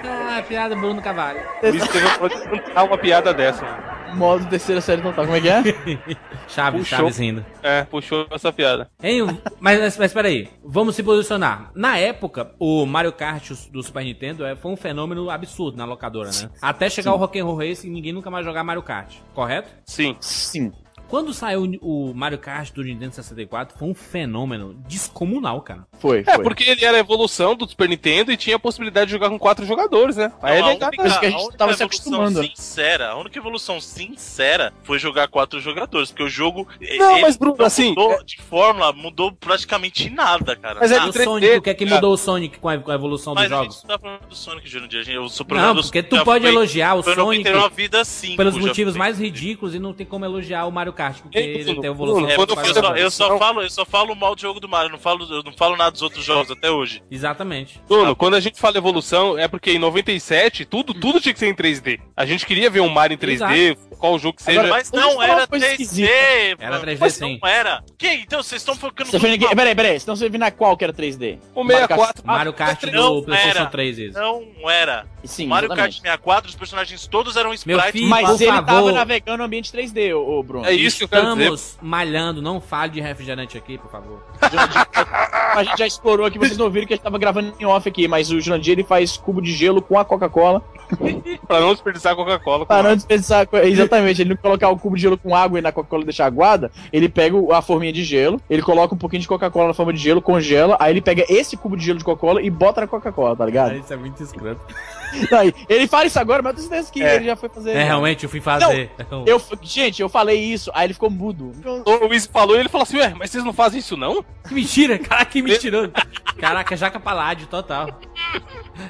Ah, piada Bruno Cavalho. Por isso que eu vou contar uma piada dessa. Modo terceira série total. Como é que é? Chaves, Puxou. Chaves rindo. É, puxou essa piada. Hein, mas, mas, mas peraí, vamos se posicionar. Na época, o Mario Kart do Super Nintendo é, foi um fenômeno absurdo na locadora, né? Até chegar o Rock'n'Roll Racing, ninguém nunca mais jogar Mario Kart, correto? Sim. Sim. Quando saiu o Mario Kart do Nintendo 64, foi um fenômeno descomunal, cara. Foi, É, foi. porque ele era a evolução do Super Nintendo e tinha a possibilidade de jogar com quatro jogadores, né? Aí é Não, a legal. única, Isso que a gente única tava se evolução acostumando, né? sincera, a única evolução sincera foi jogar quatro jogadores, porque o jogo Não, mas, Bruno, não assim, mudou de fórmula, mudou praticamente nada, cara. Mas é E o 3D, Sonic, o que é que mudou o Sonic com a, com a evolução dos Mas a gente jogos? tá falando do Sonic, Jurandir. a gente- Eu sou Não, porque tu pode elogiar o foi Sonic 99 vida 5. pelos motivos foi. mais ridículos e não tem como elogiar o Mario Kart, porque Ei, ele Bruno, tem evolução. É, quando eu, só, eu só falo, eu só falo mal do jogo do Mario, eu não falo, eu não falo nada dos outros jogos até hoje. Exatamente. Bruno, quando a gente fala evolução, é porque em 97 tudo, tudo tinha que ser em 3D. A gente queria ver um Mario em 3D, qual jogo que seja. Agora, Mas não era coisa 3D, esquisita. Era 3D Mas sim. não era. Que? Então vocês estão focando tudo foi Peraí, peraí, senão você viu na qual que era 3D? o 64. Mario Kart não do PlayStation era. 3, isso. Não era. Sim, Mario Kart exatamente. 64, os personagens todos eram Meu sprites. filho, Mas ele favor. tava navegando no ambiente 3D, ô, ô Bruno. É isso que eu quero dizer. Estamos malhando, não fale de refrigerante aqui, por favor. A gente já explorou aqui, vocês não viram que a gente tava gravando em off aqui, mas o Jurandir ele faz cubo de gelo com a Coca-Cola. Pra não desperdiçar Coca-Cola. Para não desperdiçar. Exatamente, ele não colocar o cubo de gelo com água e na Coca-Cola deixar aguada, ele pega a forminha de gelo, ele coloca um pouquinho de Coca-Cola na forma de gelo, congela, aí ele pega esse cubo de gelo de Coca-Cola e bota na Coca-Cola, tá ligado? Isso é muito escroto. Aí, ele fala isso agora, mas eu tenho certeza que É. ele já foi fazer. É, realmente, eu fui fazer. Eu, gente, eu falei isso, aí ele ficou mudo. O Luiz falou e ele falou assim: Ué, mas vocês não fazem isso não? Que mentira, caraca, que mentiroso. Caraca, jaca paládio, total.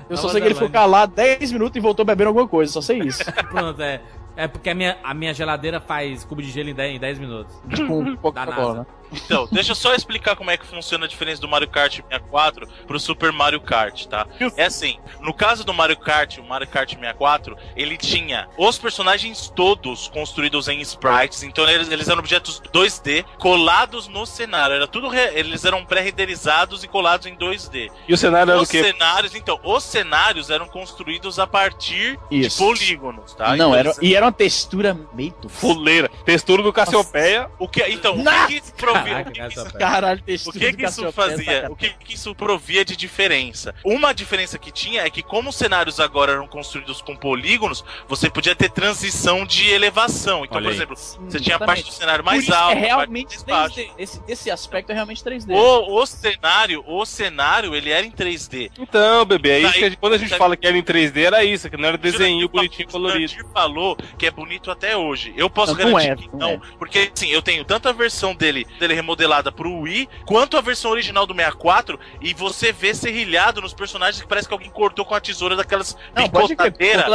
Eu só Tava sei que ele ficou calado 10 minutos e voltou bebendo alguma coisa, só sei isso. Pronto, é. É porque a minha, a minha geladeira faz cubo de gelo em 10, em 10 minutos. com Coca-Cola, né? Então, deixa eu só explicar como é que funciona a diferença do Mario Kart 64 pro Super Mario Kart, tá? É assim, no caso do Mario Kart, o Mario Kart 64, ele tinha os personagens todos construídos em sprites, então eles, eles eram objetos 2D colados no cenário, era tudo re- eles eram pré-renderizados e colados em 2D. E o cenário era o Os quê? cenários, então, os cenários eram construídos a partir Isso. de polígonos, tá? Não, Então, era, eles- e era uma textura meio Fuleira. Textura do Cassiopeia. o que, então, o que que? Caraca, o que que isso- Caralho, O que que isso fazia? O que que isso provia de diferença? Uma diferença que tinha é que como os cenários agora eram construídos com polígonos, você podia ter transição de elevação. Então, Olha por aí. exemplo, Sim, você tinha a parte do cenário mais isso alto, é realmente mais baixa. 3D. Esse, esse aspecto é realmente 3D. O, o cenário, o cenário, ele era em 3D. Então, bebê, é isso que a gente- quando a gente fala que era em 3D, era isso, que não era desenho bonitinho colorido. Jurandir falou que é bonito até hoje. Eu posso Não, não garantir é, que não não, é. porque assim, eu tenho tanto a versão dele, dele remodelada pro Wii, quanto a versão original do 64, e você vê serrilhado nos personagens que parece que alguém cortou com a tesoura daquelas picotadeiras.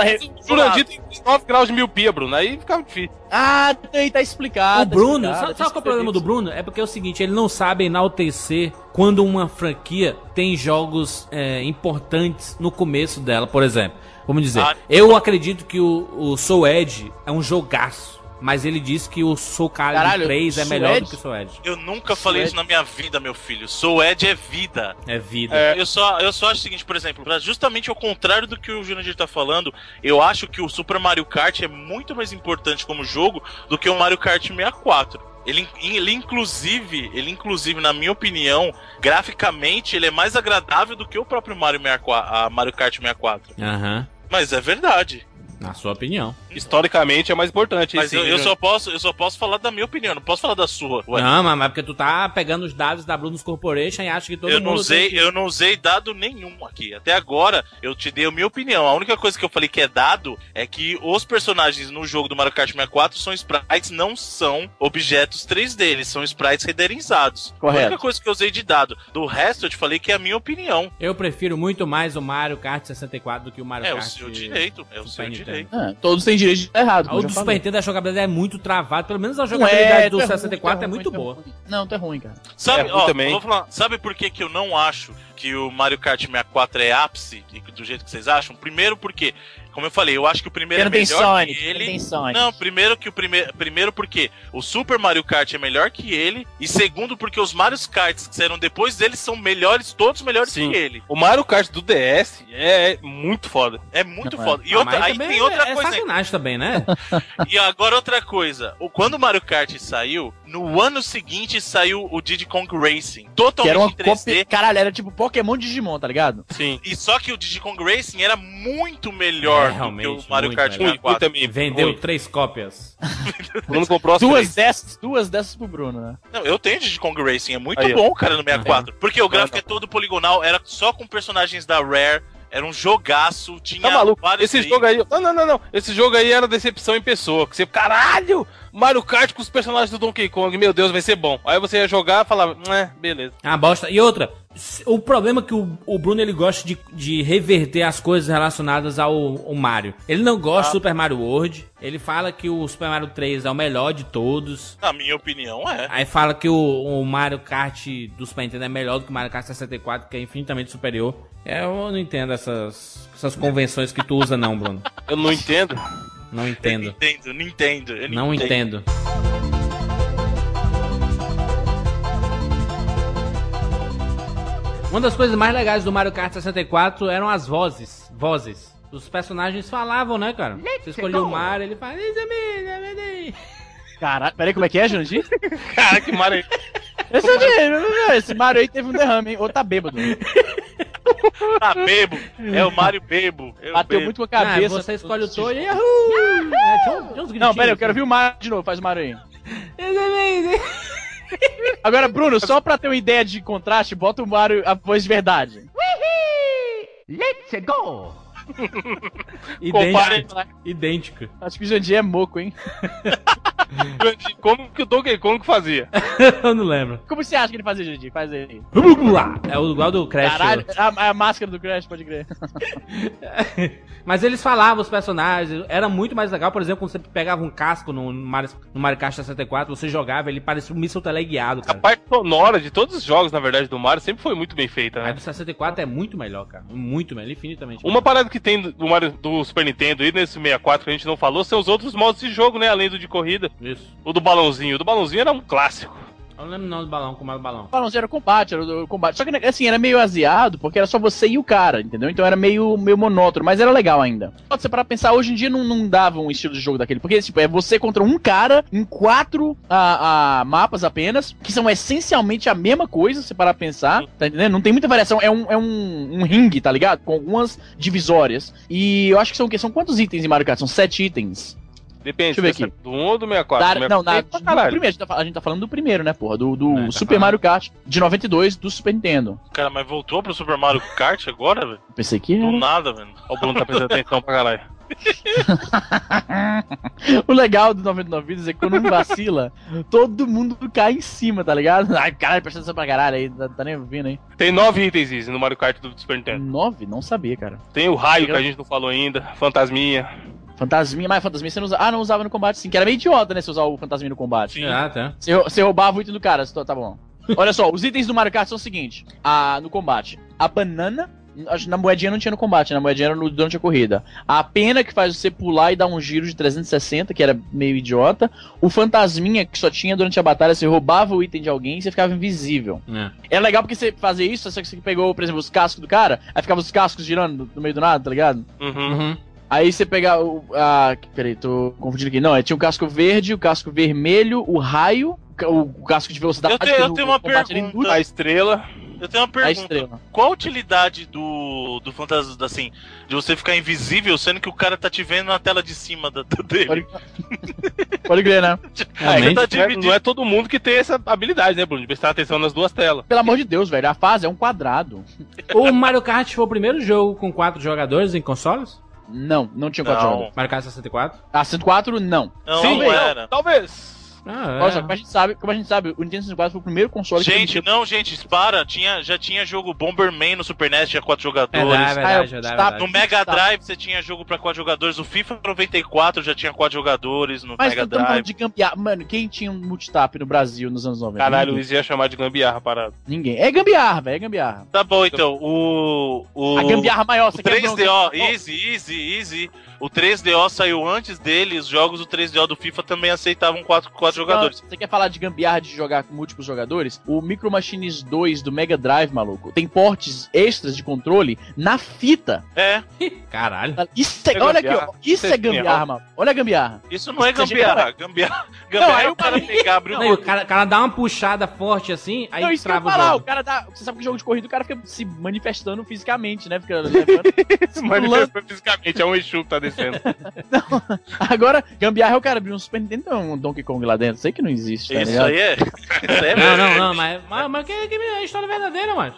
Jurandir tem 9 graus de miopia, Bruno. Aí ficava difícil. Ah, aí tá explicado. O Bruno, tá sabe, explicado, sabe qual é o problema do Bruno? É porque é o seguinte, ele não sabe enaltecer quando uma franquia tem jogos é, importantes no começo dela, por exemplo. Vamos dizer, Ah. eu acredito que o, o Soul Edge é um jogaço, mas ele disse que o Soul Calibur Caralho, 3 é Soul melhor do que o Soul Edge. Eu nunca falei Ed. isso na minha vida, meu filho. Soul Edge é vida. É vida. É. Eu só, eu só acho o seguinte, por exemplo, pra justamente ao contrário do que o Jurandir tá falando, eu acho que o Super Mario Kart é muito mais importante como jogo do que o Mario Kart 64. Ele, ele inclusive, ele inclusive, na minha opinião, graficamente, ele é mais agradável do que o próprio Mario, 64, a Mario Kart 64. Aham. Mas é verdade. Na sua opinião. Historicamente é mais importante. Mas sim, eu, eu né? só posso, eu só posso falar da minha opinião, não posso falar da sua. Ué. Não, mas mas porque tu tá pegando os dados da Blunos Corporation e acha que todo eu mundo. não usei, que- eu não usei dado nenhum aqui. Até agora eu te dei a minha opinião. A única coisa que eu falei que é dado é que os personagens no jogo do Mario Kart 64 são sprites, não são objetos 3D, eles são sprites renderizados. A Correto. única coisa que eu usei de dado. Do resto eu te falei que é a minha opinião. Eu prefiro muito mais o Mario Kart 64 do que o Mario É o Kart. seu direito, é o seu Nintendo. Direito. Ah, todos têm direito de estar errado. O do Super. Nintendo a jogabilidade é muito travada, pelo menos a jogabilidade é, do tu é ruim, 64 tu é ruim, muito é boa. ruim. Não, tu é ruim, cara. Sabe, É, eu ó, também. vou falar, sabe por que, que eu não acho que o Mario Kart 64 é ápice do jeito que vocês acham? Primeiro porque, como eu falei, eu acho que o primeiro Porque não é tem melhor Sonic, que ele. não tem Sonic. Não, primeiro que o primeiro, primeiro porque o Super Mario Kart é melhor que ele e segundo porque os Mario Karts que saíram depois dele são melhores, todos melhores Sim. que ele. O Mario Kart do DS é muito foda. É muito Não é. foda. E Ah, outra, aí tem outra é, coisa. É sacanagem também, né? E agora outra coisa. O, quando o Mario Kart saiu, no ano seguinte saiu o Diddy Kong Racing, Que totalmente era uma em 3D. cópia. Caralho, era tipo Pokémon Digimon, tá ligado? Sim. E só que o Diddy Kong Racing era muito melhor melhor do que Realmente, o Mario Kart melhor. Muito, muito 64. também. Vendeu Muito. três cópias. Bruno comprou as Duas dessas, duas dessas pro Bruno, né? Não, eu tenho Diddy Kong Racing, é muito Aí, bom, cara, no 64. Porque o gráfico é todo poligonal, era só com personagens da Rare, era um jogaço, tinha Tá maluco? vários Esse jogo aí. Não, não, não, não. Esse jogo aí era decepção em pessoa. Que você, caralho! Mario Kart com os personagens do Donkey Kong. Meu Deus, vai ser bom. Aí você ia jogar e falava, é, beleza. Ah, bosta. E outra, o problema é que o, o Bruno ele gosta de, de reverter as coisas relacionadas ao, ao Mario. Ele não gosta do Super Mario World. Ele fala que o Super Mario 3 é o melhor de todos. Na minha opinião, é. Aí fala que o, o Mario Kart do Super Nintendo é melhor do que o Mario Kart 64, que é infinitamente superior. É, Eu não entendo essas, essas convenções que tu usa, não, Bruno. Eu não entendo. Não Eu entendo. Nintendo, Nintendo. eu Não Nintendo. entendo. Uma das coisas mais legais do Mario Kart 64 eram as vozes. Vozes. Os personagens falavam, né, cara? Você escolheu o Mario, ele fala. "Isso é é mim". Caralho, peraí, como é que é, Jandir? Cara, que Mario. Esse, é esse Mario aí teve um derrame, hein? Ou tá bêbado. Ah, bebo. É o Mario bebo. Eu Bateu bebo. muito com a cabeça. Ah, você escolhe o Toad e Yahoo! É, Não, peraí, eu quero ver o Mario de novo, faz o Mario aí. É isso Agora, Bruno, só pra ter uma ideia de contraste, bota o Mario a voz de verdade. Let's go! Compare- Idêntico. Idêntico. Acho que o Jandir é moco, hein? Como que o Donkey Kong fazia? eu não lembro. Como você acha que ele fazia, Jandir? Faz aí. É o igual do Crash. Caralho, a, a máscara do Crash, pode crer. Mas eles falavam os personagens, era muito mais legal, por exemplo, quando você pegava um casco no Mario, no Mario Kart 64, você jogava, ele parecia um míssil teleguiado, A cara. parte sonora de todos os jogos, na verdade, do Mario sempre foi muito bem feita, A né? do 64 é muito melhor, cara. Muito melhor, infinitamente. Uma parada que tem do Mario do Super Nintendo e nesse 64 que a gente não falou são os outros modos de jogo, né? Além do de corrida. Isso. O do balãozinho. O do balãozinho era um clássico. Eu não lembro não do balão, como era o balão. Balãozinho era o combate, era o combate. Só que, assim, era meio aziado, porque era só você e o cara, entendeu? Então era meio, meio monótono, mas era legal ainda. Pode ser para pensar, hoje em dia não, não dava um estilo de jogo daquele, porque, tipo, é você contra um cara em quatro ah, ah, mapas apenas, que são essencialmente a mesma coisa, se parar pra pensar, tá entendendo? Não tem muita variação, é um, é um, um ringue, tá ligado? Com algumas divisórias. E eu acho que são o quê? São quantos itens em Mario Kart? São sete itens. Depende. Deixa eu ver se aqui. é Do 1 ou do 64? Da- não, na, do primeiro, a gente, tá, a gente tá falando do primeiro, né, porra? Do, do É, tá Super falando. Mario Kart de 92 do Super Nintendo. Cara, mas voltou pro Super Mario Kart agora, velho? Pensei que Do nada, velho. Ó, O Bruno tá prestando atenção pra caralho. o legal do 99 Vidas é que quando um vacila, todo mundo cai em cima, tá ligado? Ai, caralho, presta atenção pra caralho aí, tá, tá nem ouvindo aí. Tem nove itens Easy, no Mario Kart do Super Nintendo. 9? Não sabia, cara. Tem o raio que a gente não falou ainda, fantasminha. Fantasminha, mas fantasminha você não usava. Ah, não usava no combate sim, que era meio idiota, né? Você usar o fantasminha no combate. Sim. Ah, tá. Você, você roubava o item do cara, tá tá bom. Olha só, os itens do Mario Kart são o seguinte: a, no combate, a banana. acho que Na moedinha não tinha no combate, na moedinha era no, durante a corrida. A pena que faz você pular e dar um giro de 360, que era meio idiota. O fantasminha que só tinha durante a batalha, você roubava o item de alguém e você ficava invisível. É. É legal porque você fazia isso, só que você pegou, por exemplo, os cascos do cara, aí ficava os cascos girando no, no meio do nada, tá ligado? Uhum. Aí você pega o. Ah, peraí, tô confundindo aqui. Não, é, tinha o casco verde, o casco vermelho, o raio, o, ca- o casco de velocidade. Eu tenho- eu tenho uma pergunta. A estrela. Eu tenho uma A pergunta. estrela. Qual a utilidade do, do fantasma, assim, de você ficar invisível, sendo que o cara tá te vendo na tela de cima da, da dele? Pode, pode crer, né? Realmente, tá Não é, dividido. não é todo mundo que tem essa habilidade, né, Bruno? De prestar atenção nas duas telas. Pelo amor de Deus, velho, a fase é um quadrado. O Mario Kart foi o primeiro jogo com quatro jogadores em consoles? Não, não tinha quatro Não. jogadores. Mario Kart 64? Ah, 104, não. Não, Sim, não era. Talvez. Ah, Olha só, como a gente sabe, como a gente sabe, o Nintendo 64 foi o primeiro console que Gente, não, gente, para. Tinha, já tinha jogo Bomberman no Super NES, tinha quatro jogadores. Verdade, verdade, Ah, verdade, verdade. No Mega. Drive você tinha jogo pra quatro jogadores. O FIFA 94 já tinha quatro jogadores no Mas Mega Drive. de gambiarra. Mano, quem tinha um multitap no Brasil nos anos 90? Caralho. Luiz ia chamar de gambiarra parado. Ninguém. É gambiarra, velho, é gambiarra. Tá bom, então. O. o A gambiarra maior, O você quer 3DO, bronca? easy, easy, easy. O 3DO saiu antes dele, os jogos do 3DO do FIFA também aceitavam quatro, quatro jogadores. Você quer falar de gambiarra de jogar com múltiplos jogadores? O Micro Machines 2 do Mega Drive, maluco, tem portes extras de controle na fita. É, Caralho. Isso é, É olha aqui, ó. Isso é Isso é gambiarra, mano. Olha a gambiarra. isso não é é gambiarra. Gambiarra, gambiarra aí é o o cara pegar, abrir Não, o o cara, o cara dá uma puxada forte assim, aí não, isso que eu trava o falar, o jogo. cara dá. Você sabe que o jogo de corrida o cara fica se manifestando fisicamente, né? Fica levando. Se manifestou fisicamente, é um Exu que tá descendo. Agora, gambiarra é o cara abrir um Super Nintendo um Donkey Kong lá dentro. Sei que não existe, tá Isso ligado? aí é. Isso aí é Não, não, não, mas, mas, mas que, que é a história verdadeira, mano.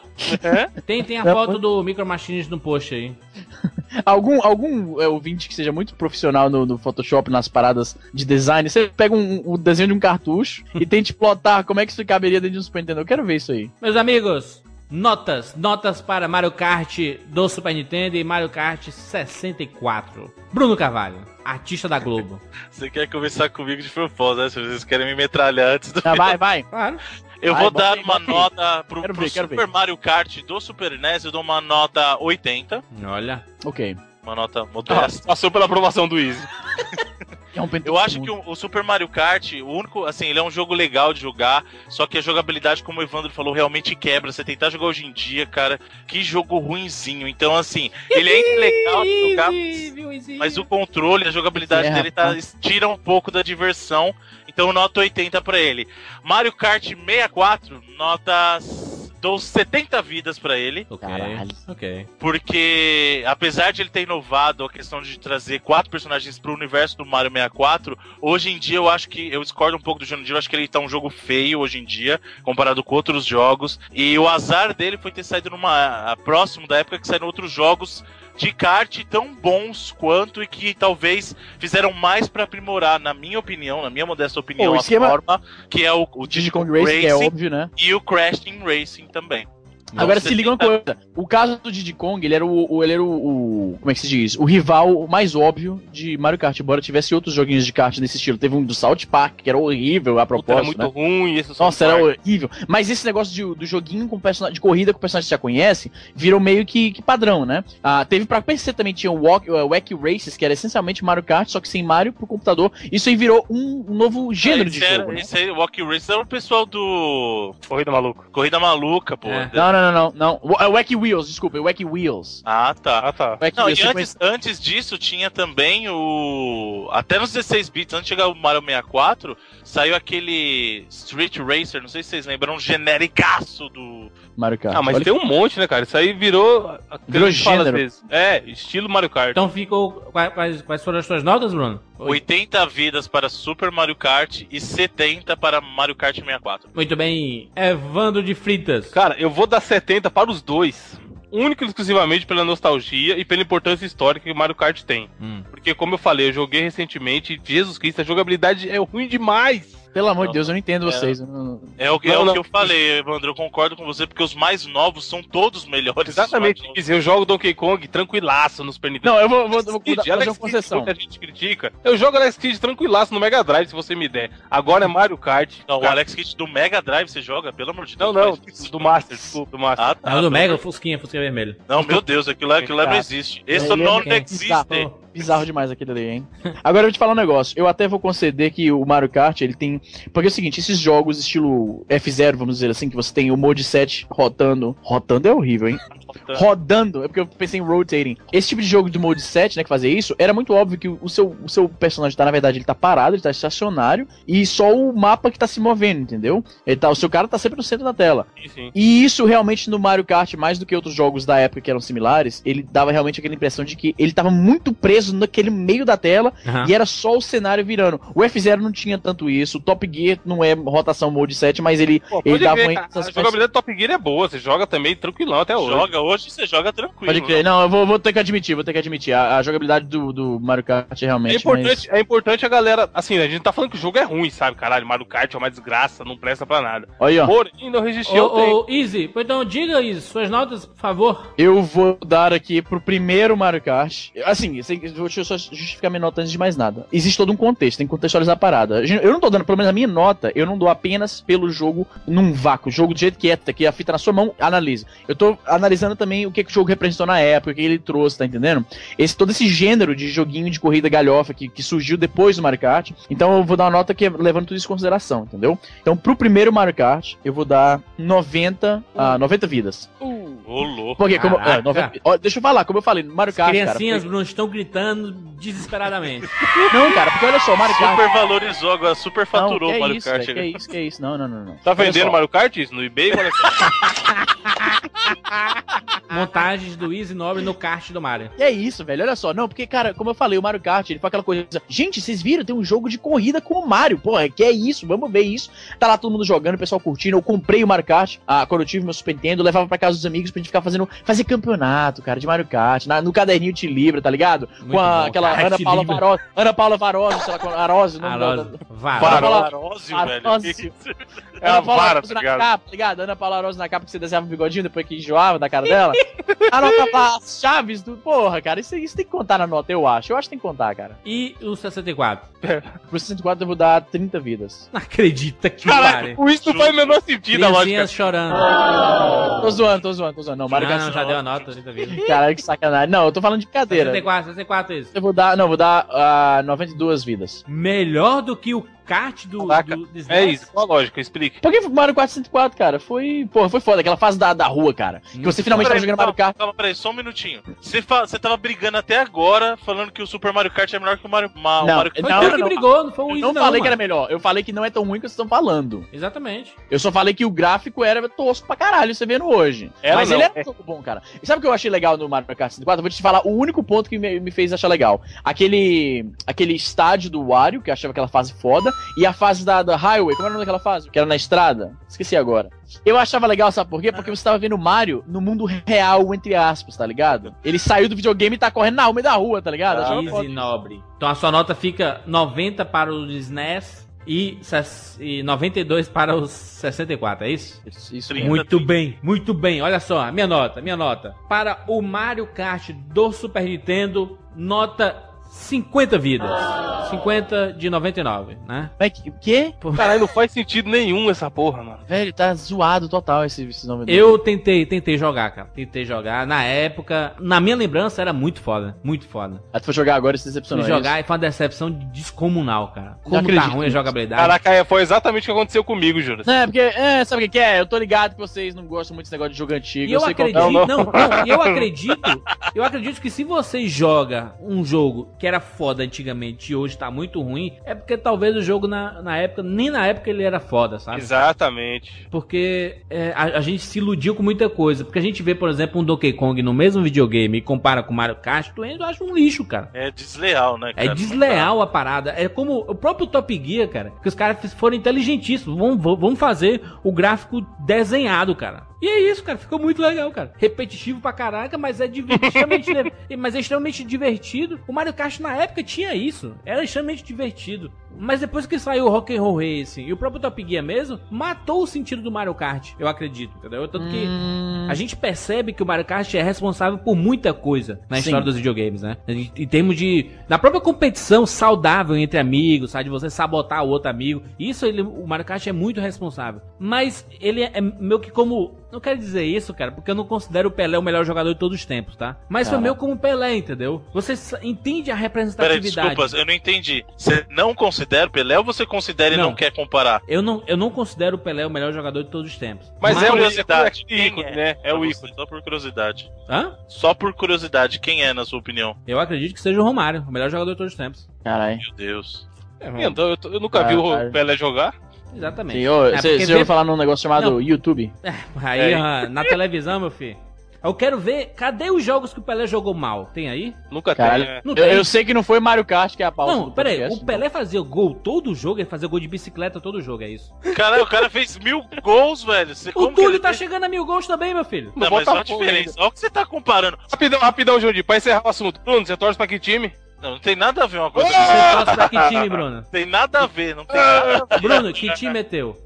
Tem, tem a É, foto do Micro Machines no post aí. Algum, algum é, ouvinte que seja muito profissional no, no Photoshop, nas paradas de design, você pega um, o desenho de um cartucho e tente plotar como é que isso caberia dentro de um Super Nintendo. Eu quero ver isso aí. Meus amigos, notas. Notas para Mario Kart do Super Nintendo e Mario Kart 64. Bruno Carvalho, artista da Globo. Você quer conversar comigo de propósito, né? Se vocês querem me metralhar antes do. Ah, vai, vai. Claro. Eu Vai, vou dar aí, uma nota pro, Quero pro ver, Super ver. Mario Kart do Super NES, eu dou uma nota 80. Olha. Ok. Uma nota Ah, modesta. Passou pela aprovação do Easy. É um Eu acho que o, o Super Mario Kart, o único, assim, ele é um jogo legal de jogar, só que a jogabilidade, como o Evandro falou, realmente quebra. Você tentar jogar hoje em dia, cara, que jogo ruinzinho. Então, assim, ele é legal de jogar, mas o controle, a jogabilidade É, dele tá, tira um pouco da diversão. Então, nota 80 pra ele. Mario Kart 64, nota. Dou 70 vidas pra ele. Ok, Caralho. ok. Porque, apesar de ele ter inovado a questão de trazer quatro personagens pro universo do Mario 64, hoje em dia eu acho que. Eu discordo um pouco do Jurandir, eu acho que ele tá um jogo feio hoje em dia, comparado com outros jogos. E o azar dele foi ter saído numa. próximo da época que saíram outros jogos de kart tão bons quanto e que talvez fizeram mais pra aprimorar, na minha opinião, na minha modesta opinião, a esquema- forma que é o, o O Diddy Kong Racing, é óbvio, né? e o Crash Team Racing também. Agora se liga uma coisa. O caso do Diddy Kong, ele era o, o- ele era o, o- como é que se diz? O rival mais óbvio de Mario Kart, embora tivesse outros joguinhos de kart nesse estilo. Teve um do South Park, que era horrível a Puta, era propósito, muito né? ruim. Esse Nossa, era South Park. horrível. Mas esse negócio de, do joguinho com personagem, de corrida com personagem que você já conhece, virou meio que, que padrão, né? Ah, teve pra PC também, tinha o Walk, o Wacky Races, que era essencialmente Mario Kart, só que sem Mario pro computador. Isso aí virou um, um novo gênero esse de era, jogo, né? Esse aí, o Walkie Race era o pessoal do Corrida maluca. Corrida Maluca, pô. É. Não, não, não, não. não. O- é o Wacky Wheels, desculpa, é o Wacky Wheels. Ah, tá. Ah, tá. Wacky Não, e Wheels, você antes, antes disso tinha também o. Até nos 16 bits, antes de chegar o Mario 64, saiu aquele Street Racer, não sei se vocês lembram, um genericaço do. Mario Kart. Ah, mas Olha tem um monte, né, cara? Isso aí virou. Virou gênero. vezes. É, estilo Mario Kart. Então ficou. Quais, quais- quais foram as suas notas, Bruno? 80 vidas para Super Mario Kart e 70 para Mario Kart 64. Muito bem. Evandro de Fritas. Cara, eu vou dar 70 para os dois. Único e exclusivamente pela nostalgia e pela importância histórica que o Mario Kart tem. Hum. Porque, como eu falei, eu joguei recentemente e, Jesus Cristo, a jogabilidade é ruim demais. Pelo amor de Não. Deus, eu não entendo É. vocês. não- É o, que, Não, é o não. que eu falei, Evandro, eu concordo com você, porque os mais novos são todos melhores. Exatamente. Eu jogo Donkey Kong tranquilaço no Super Nintendo. Não, eu vou, vou, vou, Speed, fazer Alex concessão. muita gente critica. Eu jogo Alex Kidd tranquilaço no Mega Drive, se você me der. Agora é Mario Kart. Não, o Alex Kidd do Mega Drive você joga? Pelo amor de Não, Deus. não, isso. do Master, desculpa, do Master. Ah, tá. É o do Mega, o Fusquinha, Fusquinha vermelho. Não, meu Deus, aquilo lá, aquilo lá não Tá. existe. Esse é não existe. Bizarro demais aquele ali, hein? Agora eu vou te falar um negócio. Eu até vou conceder que o Mario Kart, ele tem. Porque é o seguinte, esses jogos estilo F0, vamos dizer assim, que você tem o Mode 7 rotando. Rotando é horrível, hein? Rodando, é porque eu pensei em rotating. Esse tipo de jogo do Mode 7, né, que fazia isso, era muito óbvio que o seu, o seu personagem tá, na verdade, ele tá parado, ele tá estacionário, e só o mapa que tá se movendo, entendeu? Ele tá, o seu cara tá sempre no centro da tela. Sim, sim. E isso realmente no Mario Kart, mais do que outros jogos da época que eram similares, ele dava realmente aquela impressão de que ele tava muito preso naquele meio da tela Aham. e era só o cenário virando. O F0 não tinha tanto isso, o Top Gear não é rotação mode 7, mas ele, Pô, ele dava ver, uma essas a jogabilidade do Top Gear é boa, você joga também tranquilão até hoje. Joga hoje, você joga tranquilo. Pode crer. Não, eu vou, vou ter que admitir, vou ter que admitir. A, a jogabilidade do, do Mario Kart É realmente. importante, é importante a galera. Assim, a gente tá falando que o jogo é ruim, sabe? Caralho, Mario Kart é uma desgraça, não presta pra nada. mas- Olha, ó. Porém, não resistiu. Ô, ô, Easy, então diga, Easy, suas notas, por favor. Eu vou dar aqui pro primeiro Mario Kart. Assim, deixa eu só justificar minha nota antes de mais nada. Existe todo um contexto, tem que contextualizar a parada. Eu não tô dando, pelo menos a minha nota, eu não dou apenas pelo jogo num vácuo. O jogo do jeito que é, tá aqui a fita na sua mão, analise. Eu tô analisando também o que, que o jogo representou na época, o que ele trouxe, tá entendendo? Esse, todo esse gênero de joguinho de corrida galhofa que, que surgiu depois do Mario Kart. Então eu vou dar uma nota que é levando tudo isso em consideração, entendeu? Então pro primeiro Mario Kart, eu vou dar 90, uh, 90 vidas. Ô, louco. Porque, como, é, Caraca. 90 ó, deixa eu falar, como eu falei, Mario Kart, cara. Criancinhas, foi- Bruno, estão gritando desesperadamente. Não, cara, porque olha só, Mario Kart. Super valorizou agora, super Não, faturou o é Mario isso, Kart. velho, que é isso, que é isso. Não, não, não, não. Tá Olha vendendo só. Mario Kart isso, no eBay? Olha só. Montagens do Easy Nobre no kart do Mario. Que é isso, velho. Olha só. Não, porque, cara, como eu falei, o Mario Kart, ele foi aquela coisa. Gente, vocês viram? Tem um jogo de corrida com o Mario. Porra, que é isso? Vamos ver isso. Tá lá todo mundo jogando, o pessoal curtindo. Eu comprei o Mario Kart ah, quando eu tive meu Super Nintendo, levava pra casa dos amigos pra gente ficar fazendo. Fazer campeonato, cara, de Mario Kart. na- no caderninho te libra, tá ligado? Muito com a- bom. aquela Cara, Ana Paula. Varosa. Ana Paula Varosa, sei lá, qual- Arose, o nome da- Arose. da- Vara. Varó. Varósio, velho. Varósio. É a Ana Paula vara, tá na ligado? capa, tá ligado? Ana Paula Rosa na capa que você desenhava o bigodinho depois que enjoava da cara dela. Anota lá as chaves do. Porra, cara, isso, isso tem que contar na nota, eu acho. Eu acho que tem que contar, cara. E o 64? Pro 64 eu vou dar 30 vidas. Não acredita que Caralho, pare. isso não faz o menor sentido, a lógica. Criancinhas chorando. Tô zoando, tô zoando, tô zoando. Não, Mario não, Kart. não, já deu a nota, 30 vidas. Caralho, que sacanagem. Não, eu tô falando de brincadeira. 64, 64 isso. Eu vou dar. Não, eu vou dar ah, 92 vidas. Melhor do que o kart do, Caraca, do, do É SNES? isso, qual a lógica? Explique. Por que Mario Kart 64, cara? Foi. Porra, foi foda. Aquela fase da, da rua, cara. Que você finalmente tava Peraí, jogando Mario Kart. Calma, peraí, só um minutinho. Você, fa- você tava brigando até agora falando que o Super Mario Kart é melhor que o Mario, Ma- o Não, Mario Foi Não, que não. brigou, não foi o Eu não não, falei que mano. era melhor. Eu falei que não é tão ruim que vocês estão falando. Exatamente. Eu só falei que o gráfico era tosco pra caralho, você vendo hoje. Era Mas não, ele é é. um jogo bom, cara. E sabe o que eu achei legal no Mario Kart 64? Eu vou te falar o único ponto que me, me fez achar legal. Aquele aquele estádio do Wario, que eu achava aquela fase foda, e a fase da, da Highway, como era o nome daquela fase? Que era na estrada? Esqueci agora. Eu achava legal, sabe por quê? Porque você tava vendo o Mario no mundo real, entre aspas, tá ligado? Ele saiu do videogame e tá correndo na meio da rua, tá ligado? Achava Easy. Nobre. Então a sua nota fica 90 para o SNES e, ses- e 92 para os 64, é isso? Isso, isso Trinta. mesmo. Muito bem, muito bem. Olha só, minha nota, minha nota. Para o Mario Kart do Super Nintendo, nota 50 vidas. 50 de 99, né? Mas que? que? Caralho, não faz sentido nenhum essa porra, mano. Velho, tá zoado total esse, esse nome. Eu tentei, tentei jogar, cara. Tentei jogar. Na época, na minha lembrança, era muito foda. Muito foda. Aí tu foi jogar agora e se Fui decepcionou. é jogar e foi uma decepção descomunal, cara. Como tá ruim a jogabilidade. Caraca, é, foi exatamente o que aconteceu comigo, Júlio. É, porque, é, sabe o que é? Eu tô ligado que vocês não gostam muito desse negócio de jogo antigo. E eu sei qual- acredito, Não, não, não. não, eu acredito, eu acredito que se você joga um jogo que era foda antigamente e hoje tá muito ruim, é porque talvez o jogo na, na época, nem na época ele era foda, sabe? Exatamente. Porque é, a, a gente se iludiu com muita coisa. Porque a gente vê, por exemplo, um Donkey Kong no mesmo videogame e compara com o Mario Kart, tu ainda acha um lixo, cara. É desleal, né, É cara? desleal a parada. É como o próprio Top Gear, cara. Que os caras foram inteligentíssimos. Vão vão fazer o gráfico desenhado, cara. E é isso, cara. Ficou muito legal, cara. Repetitivo pra caraca, mas é extremamente, mas é extremamente divertido. O Mario Kart na época tinha isso. Era extremamente divertido. Mas depois que saiu o Rock and Roll Racing e o próprio Top Gear mesmo, matou o sentido do Mario Kart. Eu acredito, entendeu? Tanto que Hum, a gente percebe que o Mario Kart é responsável por muita coisa na Sim. história dos videogames, né? Em, termos de. Na própria competição saudável entre amigos, sabe? De você sabotar o outro amigo. Isso ele, o Mario Kart é muito responsável. Mas ele é meio que como. Não quero dizer isso, cara, porque eu não considero o Pelé o melhor jogador de todos os tempos, tá? Mas foi Cara. meio como o Pelé, entendeu? Você entende a Peraí, representatividade. desculpa, eu não entendi. Você não considera o Pelé ou você considera e Não. não quer comparar? Eu não, eu não considero o Pelé o melhor jogador de todos os tempos. Mas Por é o curiosidade, é o ícone, é? né? É o ícone. Só por curiosidade. Hã? Só por curiosidade, quem é, na sua opinião? Eu acredito que seja o Romário, o melhor jogador de todos os tempos. Caralho. Meu Deus. Então, eu, eu nunca Ah, vi o cara. Ouviu jogar. Exatamente. É, Você já ouviu vê- falar num negócio chamado Não. YouTube? Aí, É. ah, na televisão, meu filho. Eu quero ver, cadê os jogos que o Pelé jogou mal? Tem aí? Nunca Caralho. tem, né? Não Eu, tem. eu sei que não foi Mario Kart que é a pauta Não, peraí, o Pelé fazia gol todo jogo, ele fazia gol de bicicleta todo jogo, é isso. Caralho, o cara fez mil gols, velho. Você, O Túlio tá fez? chegando a mil gols também, meu filho. Não, mas olha a diferença. Olha o que você tá comparando. Rapidão, rapidão, Jundi, pra encerrar o assunto. Bruno, você torce pra que time? Não, não tem nada a ver uma coisa com Você outra. torce pra que time, Bruno? Não tem nada a ver, não tem nada a ver. Bruno, que time é teu?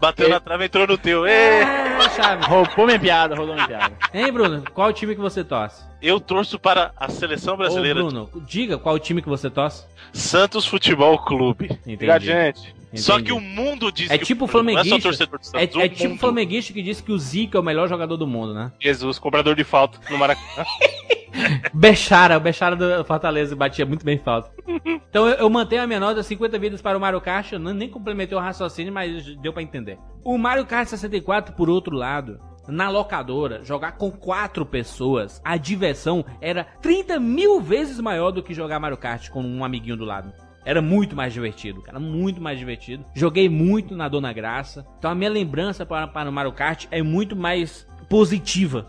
Bateu É. na trave, entrou no teu. Ê! Ah, Chaves. Roubou minha piada, roubou minha piada. Hein, Bruno? Qual time que você torce? Eu torço para a seleção brasileira. Ô, Bruno, diga qual time que você torce. Santos Futebol Clube. Entendi. Obrigado, gente. Só Entendi. que o mundo diz É que tipo o não é só flamenguista. torcedor do É, Santos, o é tipo o flamenguista que disse que o Zico é o melhor jogador do mundo, né? Jesus, cobrador de falta no Maracanã. Bechara, o Bechara do Fortaleza batia muito bem falta. Então eu, eu mantenho a minha nota 50 vidas para o Mario Kart. Eu não- nem complementei o raciocínio, mas deu pra entender. O Mario Kart 64, por outro lado, na locadora, jogar com quatro pessoas, a diversão era 30 mil vezes maior do que jogar Mario Kart com um amiguinho do lado. Era muito mais divertido, cara, muito mais divertido. Joguei muito na Dona Graça. Então a minha lembrança para, para o Mario Kart é muito mais positiva.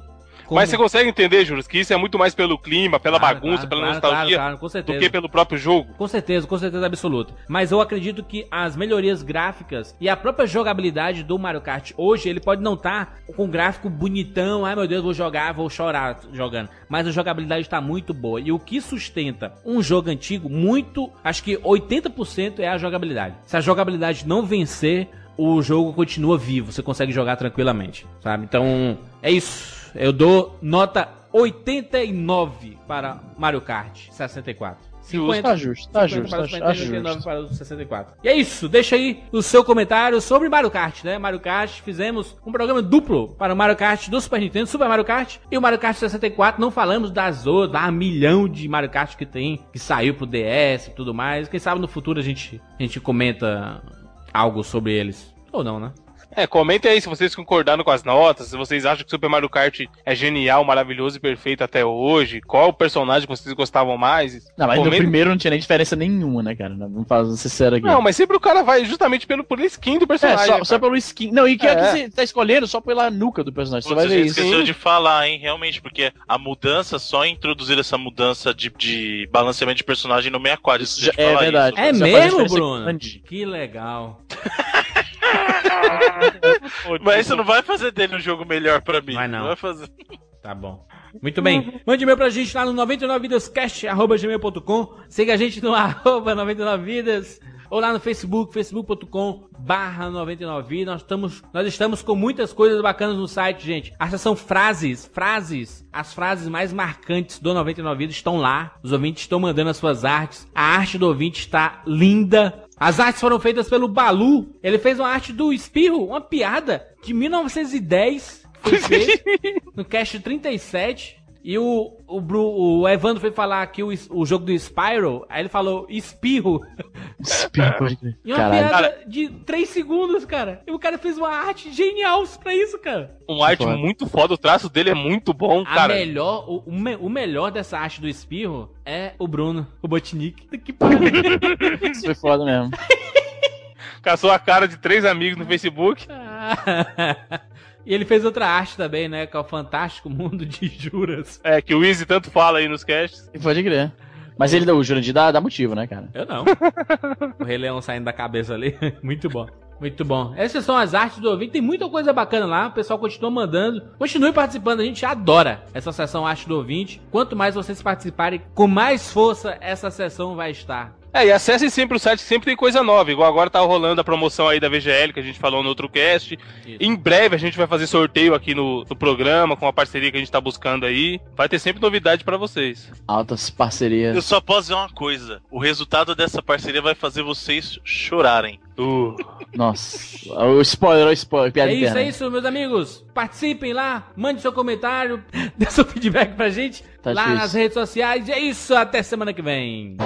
Como- Mas você consegue entender, Júlio, que isso é muito mais pelo clima, pela Claro, bagunça, claro, pela claro, nostalgia, claro, claro, com do certeza. que pelo próprio jogo? Com certeza, com certeza absoluta. Mas eu acredito que as melhorias gráficas e a própria jogabilidade do Mario Kart hoje, ele pode não estar com um gráfico bonitão, ai meu Deus, vou jogar, vou chorar jogando. Mas a jogabilidade está muito boa. E o que sustenta um jogo antigo, muito, acho que 80% é a jogabilidade. Se a jogabilidade não vencer, o jogo continua vivo, você consegue jogar tranquilamente, sabe? Então, é isso. Eu dou nota 89 para Mario Kart 64. Tá justo, tá 50 justo, para tá 50 e justo. 89 para o 64. E é isso, deixa aí o seu comentário sobre Mario Kart, né? Mario Kart, fizemos um programa duplo para o Mario Kart do Super Nintendo, Super Mario Kart e o Mario Kart 64. Não falamos das outras, da milhão de Mario Kart que tem, que saiu pro DS e tudo mais. Quem sabe no futuro a gente, a gente comenta algo sobre eles. Ou não, né? É, comentem aí se vocês concordaram com as notas, se vocês acham que Super Mario Kart é genial, maravilhoso e perfeito até hoje, qual o personagem que vocês gostavam mais. Não, mas no Comentem- primeiro não tinha nem diferença nenhuma, né, cara? Vamos fazer sincero aqui. Não, mas sempre o cara vai justamente pelo, pela skin do É, personagem. só, cara. só pelo skin. Não, e que é. que É. você tá escolhendo só pela nuca do personagem. Você vai ver isso. esqueceu de falar, hein, realmente, porque a mudança, só introduzir essa mudança de, de balanceamento de personagem no 64. Isso Já- é falar verdade. isso. É já faz mesmo, Bruno? grande. Que legal. Mas isso não vai fazer dele um jogo melhor pra mim. Vai não. vai fazer. Tá bom. Muito bem. Mande e-mail pra gente lá no 99vidascast.gmail.com. Siga a gente no arroba 99vidas. Ou lá no Facebook, facebook.com barra 99vidas. Nós estamos, nós estamos com muitas coisas bacanas no site, gente. A seção frases, frases, as frases mais marcantes do 99 Vidas estão lá. Os ouvintes estão mandando as suas artes. A arte do ouvinte está linda. As artes foram feitas pelo Balu. Ele fez uma arte do Espirro, uma piada de 1910. Foi feito no cast 37. E o, o, Bru- o Evandro foi falar aqui o, o jogo do Spyro. Aí ele falou espirro. Espirro. E uma Caralho. piada de 3 segundos, cara. E o cara fez uma arte genial pra isso, cara. Um arte Foda. muito foda, o traço dele é muito bom, A cara. melhor, o, o me- o melhor dessa arte do espirro é o Bruno, o Botnik. Que pariu. Isso foi foda mesmo. Caçou a cara de três amigos no Facebook. E ele fez outra arte também, né? Que é o Fantástico Mundo de Juras. É, que o Easy tanto fala aí nos casts. E Pode crer. Mas ele, o Jurandir dá, dá motivo, né, cara? Eu não. o Rei Leão saindo da cabeça ali. Muito bom. Muito bom. Essas são as artes do ouvinte. Tem muita coisa bacana lá. O pessoal continua mandando. Continue participando. A gente adora essa sessão arte do ouvinte. Quanto mais vocês participarem, com mais força essa sessão vai estar. É, e acessem sempre o site, que sempre tem coisa nova. Igual agora tá rolando a promoção aí da VGL, que a gente falou no outro cast. Isso. Em breve a gente vai fazer sorteio aqui no, no programa, com a parceria que a gente tá buscando aí. Vai ter sempre novidade pra vocês. Altas parcerias. Eu só posso dizer uma coisa: o resultado dessa parceria vai fazer vocês chorarem. Uh. Nossa. O spoiler, o spoiler. Piada É isso, interna. é isso, meus amigos. Participem lá, mande seu comentário, dê seu feedback pra gente Tá lá difícil. nas redes sociais. E é isso, até semana que vem.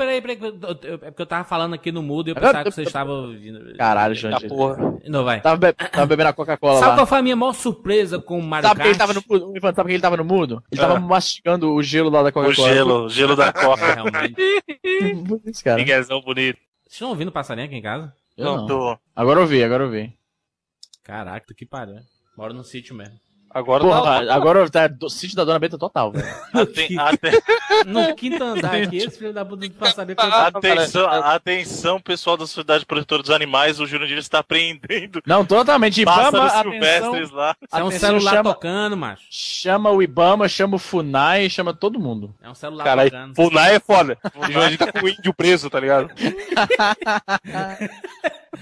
Peraí, peraí. É porque eu tava falando aqui no mudo e eu pensava que você estava ouvindo. Caralho, Jandir. porra. Não, vai. Tava, be- tava bebendo a Coca-Cola Sabe lá. qual foi a minha maior surpresa com o Mario Sabe por que ele Kart? tava no Sabe que ele tava no mudo? Ele tava Ah. mastigando o gelo lá da O Coca-Cola. gelo, o gelo da É, coca. realmente. Isso, cara. Miguezão bonito. Vocês estão ouvindo passarinho aqui em casa? Eu Não, não. Tô. Agora eu vi, agora eu vi. Caraca, que pariu. Moro no sítio mesmo. Agora Porra, tá. agora tá do sítio da Dona Benta total, velho. Aten- aten- No quinto andar aqui, esse filho da puta do passarinho. Ah, atenção, atenção, pessoal da Sociedade Protetora dos Animais, o Jurandir está apreendendo Não, totalmente. Ibama, pássaros atenção, silvestres lá. Isso é um celular chama, tocando, macho. chama o Ibama, chama o Funai, chama todo mundo. É um celular Caralho, tocando. Funai é foda. O Jurandir tá com o índio preso, tá ligado?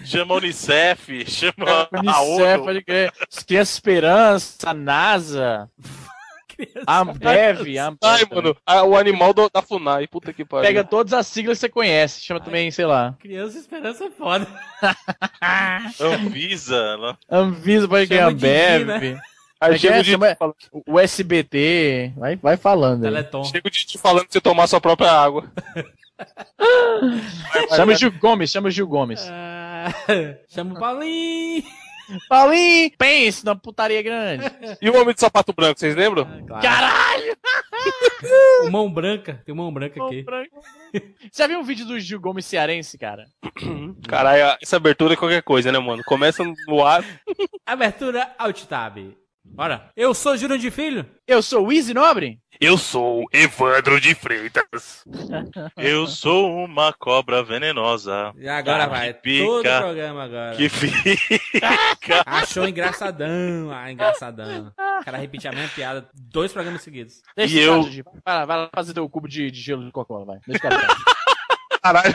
Chama a Unicef, chama a Unicef, ONU. pode crer. Criança Esperança, a NASA, a Ambev, Ambev. Ai, mano, o animal do- da Funai, puta que pariu. Pega todas as siglas que você conhece. Chama também, sei lá. Criança Esperança é foda. Anvisa. lá. Anvisa, pode crer, de Ambev. Né? Aí É chega que o é, Didi chama- falando- O SBT. Vai, vai falando. Teleton. chega o Didi falando pra você tomar sua própria água. Chama o Gil Gomes, chama o Gil Gomes. Ah, chama o Paulinho. Paulinho, pense na putaria grande. E o homem de sapato branco, vocês lembram? Claro. Caralho! O mão branca. Tem mão branca aqui. Você já viu um vídeo do Gil Gomes cearense, cara? Caralho, essa abertura é qualquer coisa, né, mano? Começa no ar. Abertura Alt Tab. Bora. Eu sou Júnior de Filho. Eu sou o Easy Nobre? Eu sou Evandro de Freitas. Eu sou uma cobra venenosa. E agora vai. que Todo o pica. programa agora. Que fica. Achou engraçadão. Ah, engraçadão. O cara repetia a mesma piada dois programas seguidos. Deixa E eu- Gil. Vai lá, vai lá fazer teu cubo de, de gelo de Coca-Cola, vai. Deixa o cara. Caralho.